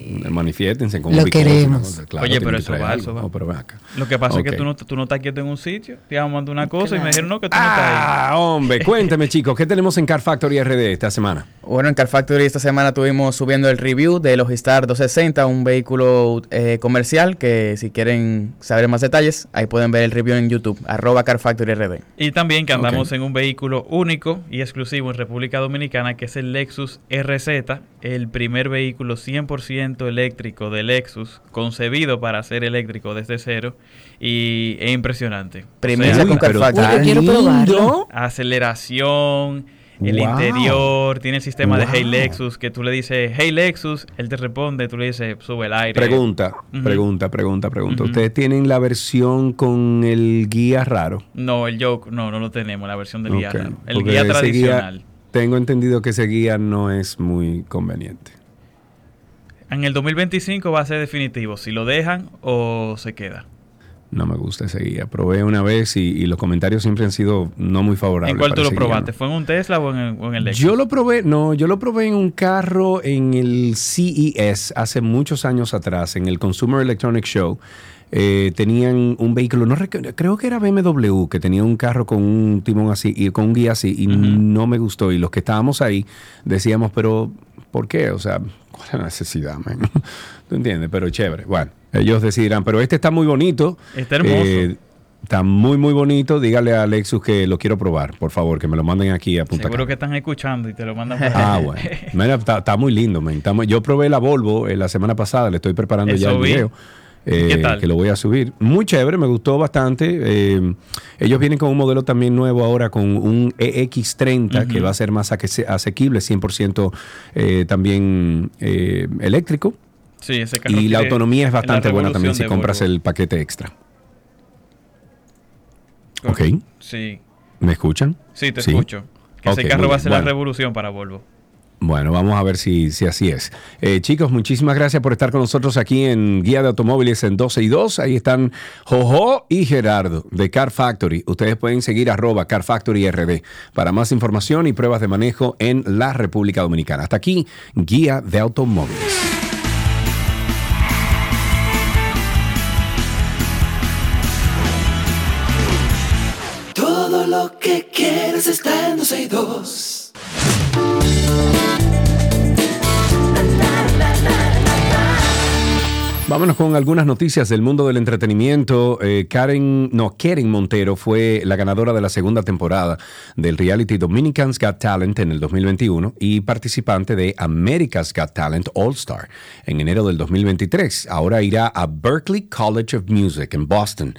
con Lo un queremos. Claro, Oye, pero eso va, eso va. No, pero ven acá. Lo que pasa es Ok. que tú no, tú no estás quieto en un sitio, te iban a mandar una cosa y me dijeron, no, que tú no estás Ah, hombre, cuénteme, [laughs] chicos, ¿qué tenemos en Car Factory RD esta semana? Bueno, en Car Factory esta semana tuvimos subiendo el review de Logistar 260, un vehículo eh, comercial que si quieren saber más detalles, ahí pueden ver el review en YouTube, arroba Car Factory RD. Y también que andamos en un vehículo único y exclusivo en República Dominicana, que es el Lexus RZ, el primer vehículo 100% eléctrico de Lexus, concebido para ser eléctrico desde cero y es impresionante. Primicia con quiero. Aceleración, el Wow. interior, tiene el sistema de Hey. Lexus, que tú le dices Hey Lexus, él te responde, tú le dices sube el aire. Pregunta, pregunta, pregunta, pregunta. ¿Ustedes tienen la versión con el guía raro? No, el Yoke, no, no lo tenemos, la versión del guía. Raro. El porque guía tradicional. tengo entendido que ese guía no es muy conveniente. En el 2025 va a ser definitivo, si lo dejan o se queda. No me gusta ese guía. Probé una vez y, y los comentarios siempre han sido no muy favorables. ¿En cuál tú lo probaste? ¿no? ¿Fue en un Tesla o en el, o en el Lexus? Yo lo probé, no, yo lo probé en un carro en el CES hace muchos años atrás, en el Consumer Electronic Show. Eh, tenían un vehículo, no creo que era BMW, que tenía un carro con un timón así y con un guía así y no me gustó. Y los que estábamos ahí decíamos, pero ¿por qué? O sea, ¿cuál es la necesidad, man? [laughs] ¿Tú entiendes? Pero chévere. Bueno, ellos decidirán, pero este está muy bonito. Está hermoso. Eh, Está muy, muy bonito. Dígale a Lexus que lo quiero probar, por favor, que me lo manden aquí a Punta Seguro Cana. que están escuchando y te lo mandan [laughs] por Ah, bueno. Mira, está, está muy lindo, man. Está muy- yo probé la Volvo eh, la semana pasada, le estoy preparando Eso ya el vi. video. ¿Y qué eh, tal? Que lo voy a subir. Muy chévere, me gustó bastante. Eh, ellos vienen con un modelo también nuevo ahora, con un EX30, que va a ser más ase- asequible, 100% eh, también eh, eléctrico. Sí, ese carro Y la autonomía es bastante buena también si compras Volvo. el paquete extra. Ok. Sí, ¿Me escuchan? sí, te escucho. Que ese carro va a ser la revolución para Volvo. Bueno, vamos a ver si, si así es. Eh, chicos, muchísimas gracias por estar con nosotros aquí en Guía de Automóviles en 12 y 2. Ahí están Jojo y Gerardo de Car Factory. Ustedes pueden seguir arroba Car Factory RD para más información y pruebas de manejo en la República Dominicana. Hasta aquí, Guía de Automóviles. Todo lo que quieres está en 12 y 2. Vámonos con algunas noticias del mundo del entretenimiento. Eh, Karen, no, Karen Montero fue la ganadora de la segunda temporada del reality Dominicans Got Talent en el 2021 y participante de America's Got Talent All Star en enero del 2023. Ahora irá a Berklee College of Music en Boston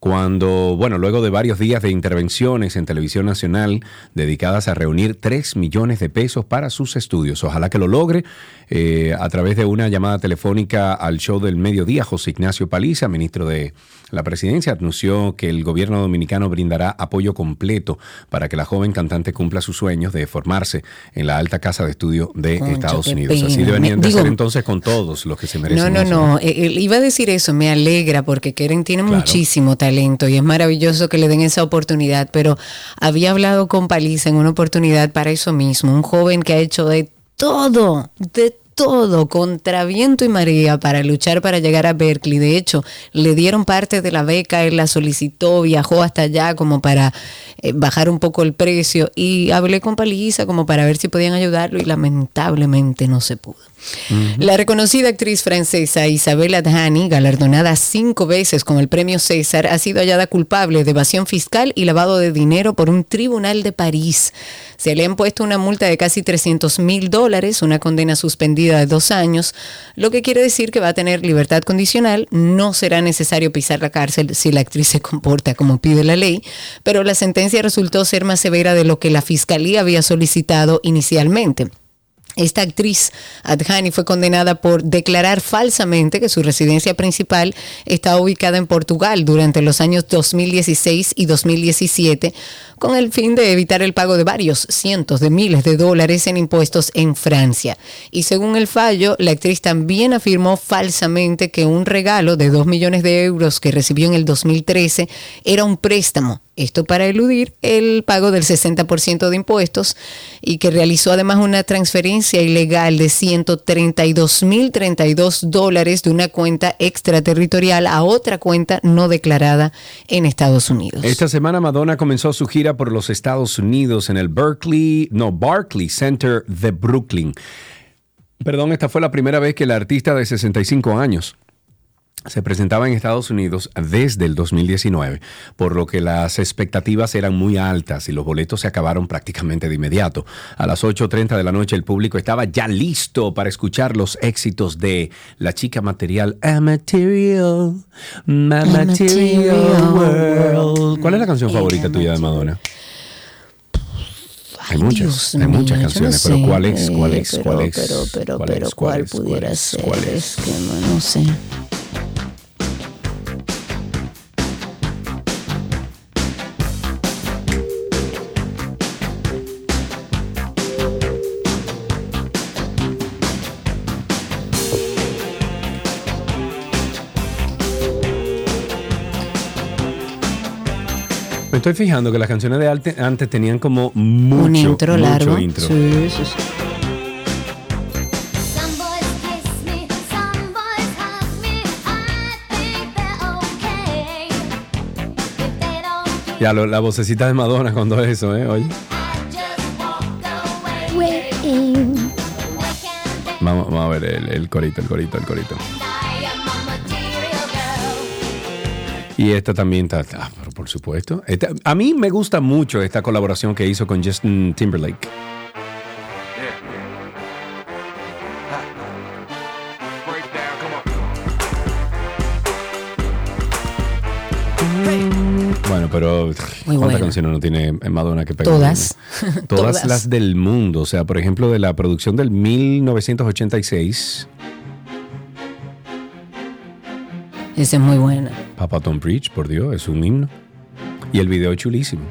cuando, bueno, luego de varios días de intervenciones en televisión nacional dedicadas a reunir 3 millones de pesos para sus estudios. Ojalá que lo logre eh, a través de una llamada telefónica al show del mediodía. José Ignacio Paliza, ministro de la presidencia, anunció que el gobierno dominicano brindará apoyo completo para que la joven cantante cumpla sus sueños de formarse en la alta casa de estudio de Concha, Estados Unidos. Así deberían de hacer entonces con todos los que se merecen. No, no, eso, no. Eh, eh, iba a decir eso. Me alegra porque Keren tiene muchísimo talento y es maravilloso que le den esa oportunidad. Pero había hablado con Paliza en una oportunidad para eso mismo. Un joven que ha hecho de todo, de todo, contra viento y marea para luchar para llegar a Berkeley. De hecho, le dieron parte de la beca, él la solicitó, viajó hasta allá como para eh, bajar un poco el precio y hablé con Paliza como para ver si podían ayudarlo y lamentablemente no se pudo. La reconocida actriz francesa Isabelle Adjani, galardonada cinco veces con el premio César, ha sido hallada culpable de evasión fiscal y lavado de dinero por un tribunal de París. Se le han puesto una multa de casi 300 mil dólares, una condena suspendida de dos años, lo que quiere decir que va a tener libertad condicional. No será necesario pisar la cárcel si la actriz se comporta como pide la ley, pero la sentencia resultó ser más severa de lo que la fiscalía había solicitado inicialmente. Esta actriz, Adjani, fue condenada por declarar falsamente que su residencia principal estaba ubicada en Portugal durante los años 2016 y 2017, con el fin de evitar el pago de varios cientos de miles de dólares en impuestos en Francia. Y según el fallo, la actriz también afirmó falsamente que un regalo de 2 millones de euros que recibió en el 2013 era un préstamo esto para eludir el pago del 60% de impuestos y que realizó además una transferencia ilegal de 132.032 dólares de una cuenta extraterritorial a otra cuenta no declarada en Estados Unidos. Esta semana Madonna comenzó su gira por los Estados Unidos en el Berkeley, no, Barclay Center de Brooklyn. Perdón, esta fue la primera vez que la artista de 65 años se presentaba en Estados Unidos desde el 2019, por lo que las expectativas eran muy altas y los boletos se acabaron prácticamente de inmediato. A las 8.30 de la noche el público estaba ya listo para escuchar los éxitos de la chica material A Material, My Material World. ¿Cuál es la canción favorita tuya de Madonna? Hay muchas, hay muchas canciones, pero ¿cuál es? ¿Cuál es? ¿Cuál es? Pero, pero, ¿Cuál pero, es? ¿cuál es? pudiera es? ser? ¿Cuál Es que no, no sé. Me estoy fijando que las canciones de arte- antes tenían como mucho, un intro mucho largo. intro. Sí, sí, sí. Ya, lo- la vocecita de Madonna cuando eso, ¿eh? Oye. Vamos, vamos a ver el, el corito, el corito, el corito. Y esta también está, ah, pero por supuesto. Esta- a mí me gusta mucho esta colaboración que hizo con Justin Timberlake. Bueno, pero ¿cuántas canciones no tiene Madonna que pegar? Todas. [laughs] Todas, Todas. las del mundo. O sea, por ejemplo, de la producción del 1986, Esa es muy buena. Papa Tom Preach, por Dios, es un himno. Y el video es chulísimo.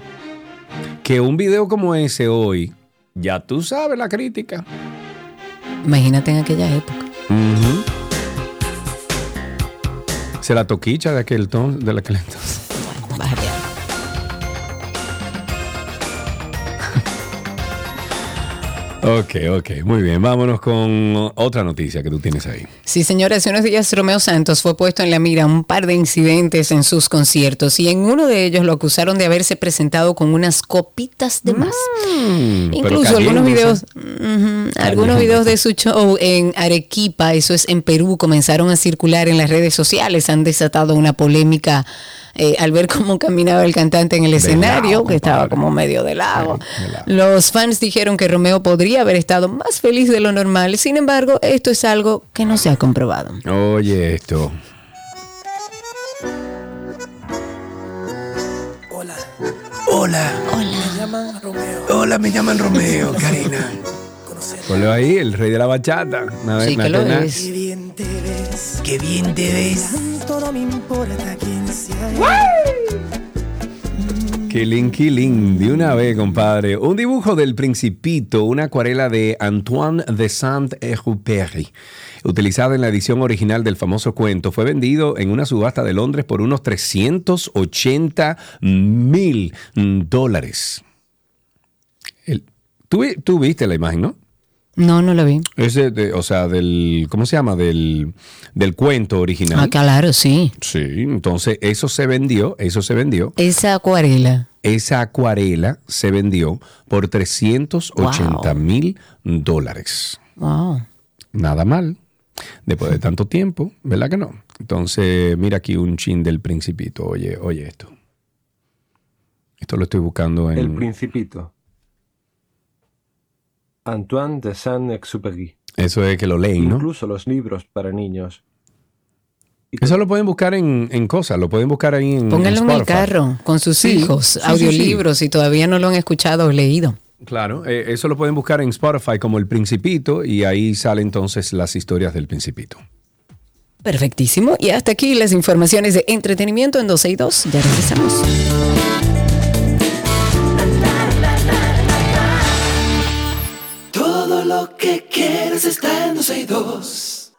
Que un video como ese hoy, ya tú sabes la crítica. Imagínate en aquella época. Se la toquicha de aquel, ton, de aquel entonces. Ok, ok, muy bien. Vámonos con otra noticia que tú tienes ahí. Sí, señora, hace unos días Romeo Santos fue puesto en la mira un par de incidentes en sus conciertos y en uno de ellos lo acusaron de haberse presentado con unas copitas de más. Mm, Incluso algunos videos, algunos videos de su show en Arequipa, eso es en Perú, comenzaron a circular en las redes sociales, han desatado una polémica eh, al ver cómo caminaba el cantante en el escenario, que estaba como medio de lado. Los fans dijeron que Romeo podría haber estado más feliz de lo normal, sin embargo, esto es algo que no se ha comprobado. Oye, esto. Hola. Me llaman Romeo. Hola, me llaman Romeo, Karina. [laughs] Ponlo ahí, el rey de la bachata. Una vez, Sí, que lo pena. es. Qué bien te ves. Qué bien te ves. Tanto no me importa quién sea. Killing, killing, de una vez, compadre. Un dibujo del Principito, una acuarela de Antoine de Saint-Exupéry, utilizada en la edición original del famoso cuento, fue vendido en una subasta de Londres por unos 380 mil dólares. El- ¿tú, vi- tú viste la imagen, ¿no? No, no lo vi. Ese, de- o sea, del, ¿cómo se llama? Del, del cuento original. Ah, claro, sí. Sí, entonces eso se vendió, eso se vendió. Esa acuarela. Esa acuarela se vendió por 380 mil dólares. Wow. Nada mal. Después de tanto tiempo, ¿verdad que no? Entonces, mira aquí un chin del principito. Oye, oye esto. Esto lo estoy buscando en... El Principito. Antoine de Saint-Exupéry. Eso es que lo leen, ¿no? Incluso los libros para niños. Eso lo pueden buscar en, en cosas, lo pueden buscar ahí en, Pónganlo en el carro con sus Sí, hijos, sí, sí, audiolibros, si todavía no lo han escuchado o leído. Claro, eh, eso lo pueden buscar en Spotify como El Principito y ahí salen entonces las historias del Principito. Perfectísimo. Y hasta aquí las informaciones de entretenimiento en 12 y 2. Ya regresamos. Lo que quieres está en 12 y 2.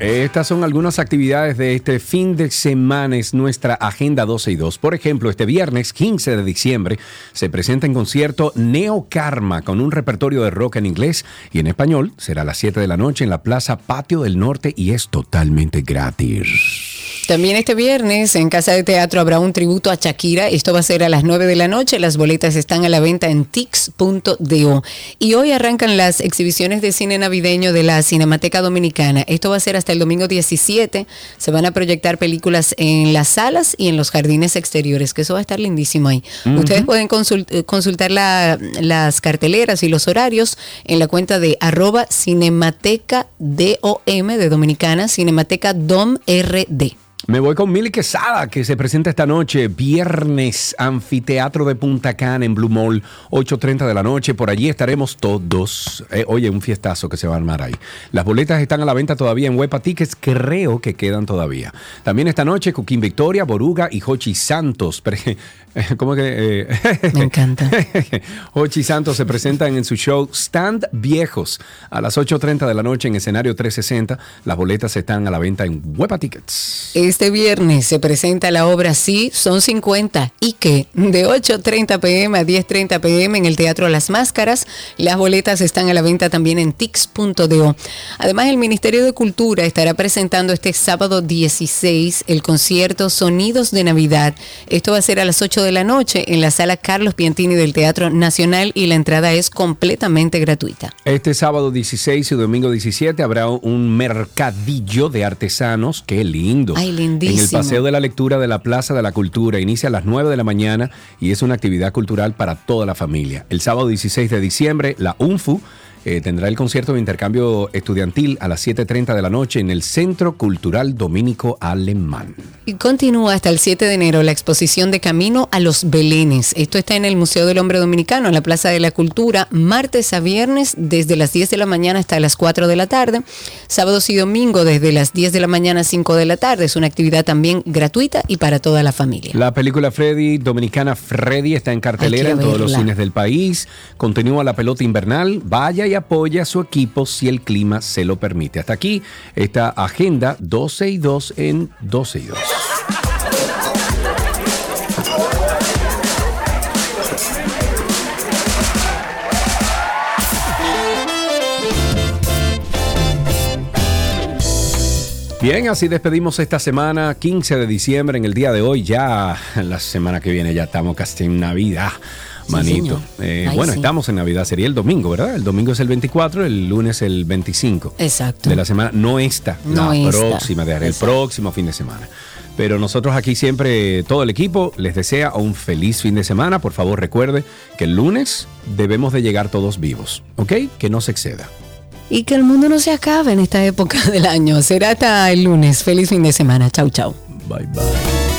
Estas son algunas actividades de este fin de semana, es nuestra agenda 12 y 2. Por ejemplo, este viernes 15 de diciembre se presenta en concierto Neo Karma con un repertorio de rock en inglés y en español. Será a las 7 de la noche en la Plaza Patio del Norte y es totalmente gratis. También este viernes en Casa de Teatro habrá un tributo a Shakira. Esto va a ser a las 9 de la noche. Las boletas están a la venta en tix.do. Y hoy arrancan las exhibiciones de cine navideño de la Cinemateca Dominicana. Esto va a ser hasta el domingo 17. Se van a proyectar películas en las salas y en los jardines exteriores, que eso va a estar lindísimo ahí. Ustedes pueden eh, consultar la- las carteleras y los horarios en la cuenta de arroba Cinemateca DOM de Dominicana, Cinemateca DOM RD. Me voy con Mili Quesada, que se presenta esta noche, viernes, Anfiteatro de Punta Cana en Blue Mall, 8.30 de la noche. Por allí estaremos todos. Eh, oye, un fiestazo que se va a armar ahí. Las boletas están a la venta todavía en Huepa Tickets, creo que quedan todavía. También esta noche, Coquín Victoria, Boruga y Hochi Santos. [laughs] ¿Cómo que? eh? Me encanta. [laughs] Hochi Santos se presentan en su show Stand Viejos a las 8.30 de la noche en escenario 360. Las boletas están a la venta en Huepa Tickets. Este viernes se presenta la obra Sí, son 50 y que de 8.30 pm a 10.30 pm en el Teatro Las Máscaras. Las boletas están a la venta también en tix.do. Además, el Ministerio de Cultura estará presentando este sábado 16 el concierto Sonidos de Navidad. Esto va a ser a las 8 de la noche en la sala Carlos Piantini del Teatro Nacional y la entrada es completamente gratuita. Este sábado 16 y domingo 17 habrá un mercadillo de artesanos. ¡Qué lindo! Ay, En lindísimo. el Paseo de la Lectura de la Plaza de la Cultura. Inicia a las 9 de la mañana y es una actividad cultural para toda la familia. El sábado 16 de diciembre, la UNFU eh, tendrá el concierto de intercambio estudiantil a las 7.30 de la noche en el Centro Cultural Dominico Alemán. Y continúa hasta el 7 de enero la exposición de Camino a los Belenes. Esto está en el Museo del Hombre Dominicano, en la Plaza de la Cultura, martes a viernes desde las 10 de la mañana hasta las 4 de la tarde, sábados y domingo desde las 10 de la mañana a 5 de la tarde. Es una actividad también gratuita y para toda la familia. La película Freddy, dominicana Freddy, está en cartelera en todos los cines del país. Continúa la pelota invernal. Vaya y apoya a su equipo si el clima se lo permite. Hasta aquí esta agenda 12 y 2 en 12 y 2. Bien, así despedimos esta semana, 15 de diciembre, en el día de hoy. Ya la semana que viene ya estamos casi en Navidad, manito. Eh, Ay, bueno, sí. estamos en Navidad, sería el domingo, ¿verdad? El domingo es el 24, el lunes el 25 Exacto. de la semana, no esta, No la esta. próxima, de el próximo fin de semana. Pero nosotros aquí siempre, todo el equipo, les desea un feliz fin de semana. Por favor, recuerde que el lunes debemos de llegar todos vivos, ¿ok? Que no se exceda. Y que el mundo no se acabe en esta época [laughs] del año. Será hasta el lunes. Feliz fin de semana. Chau, chau. Bye, bye.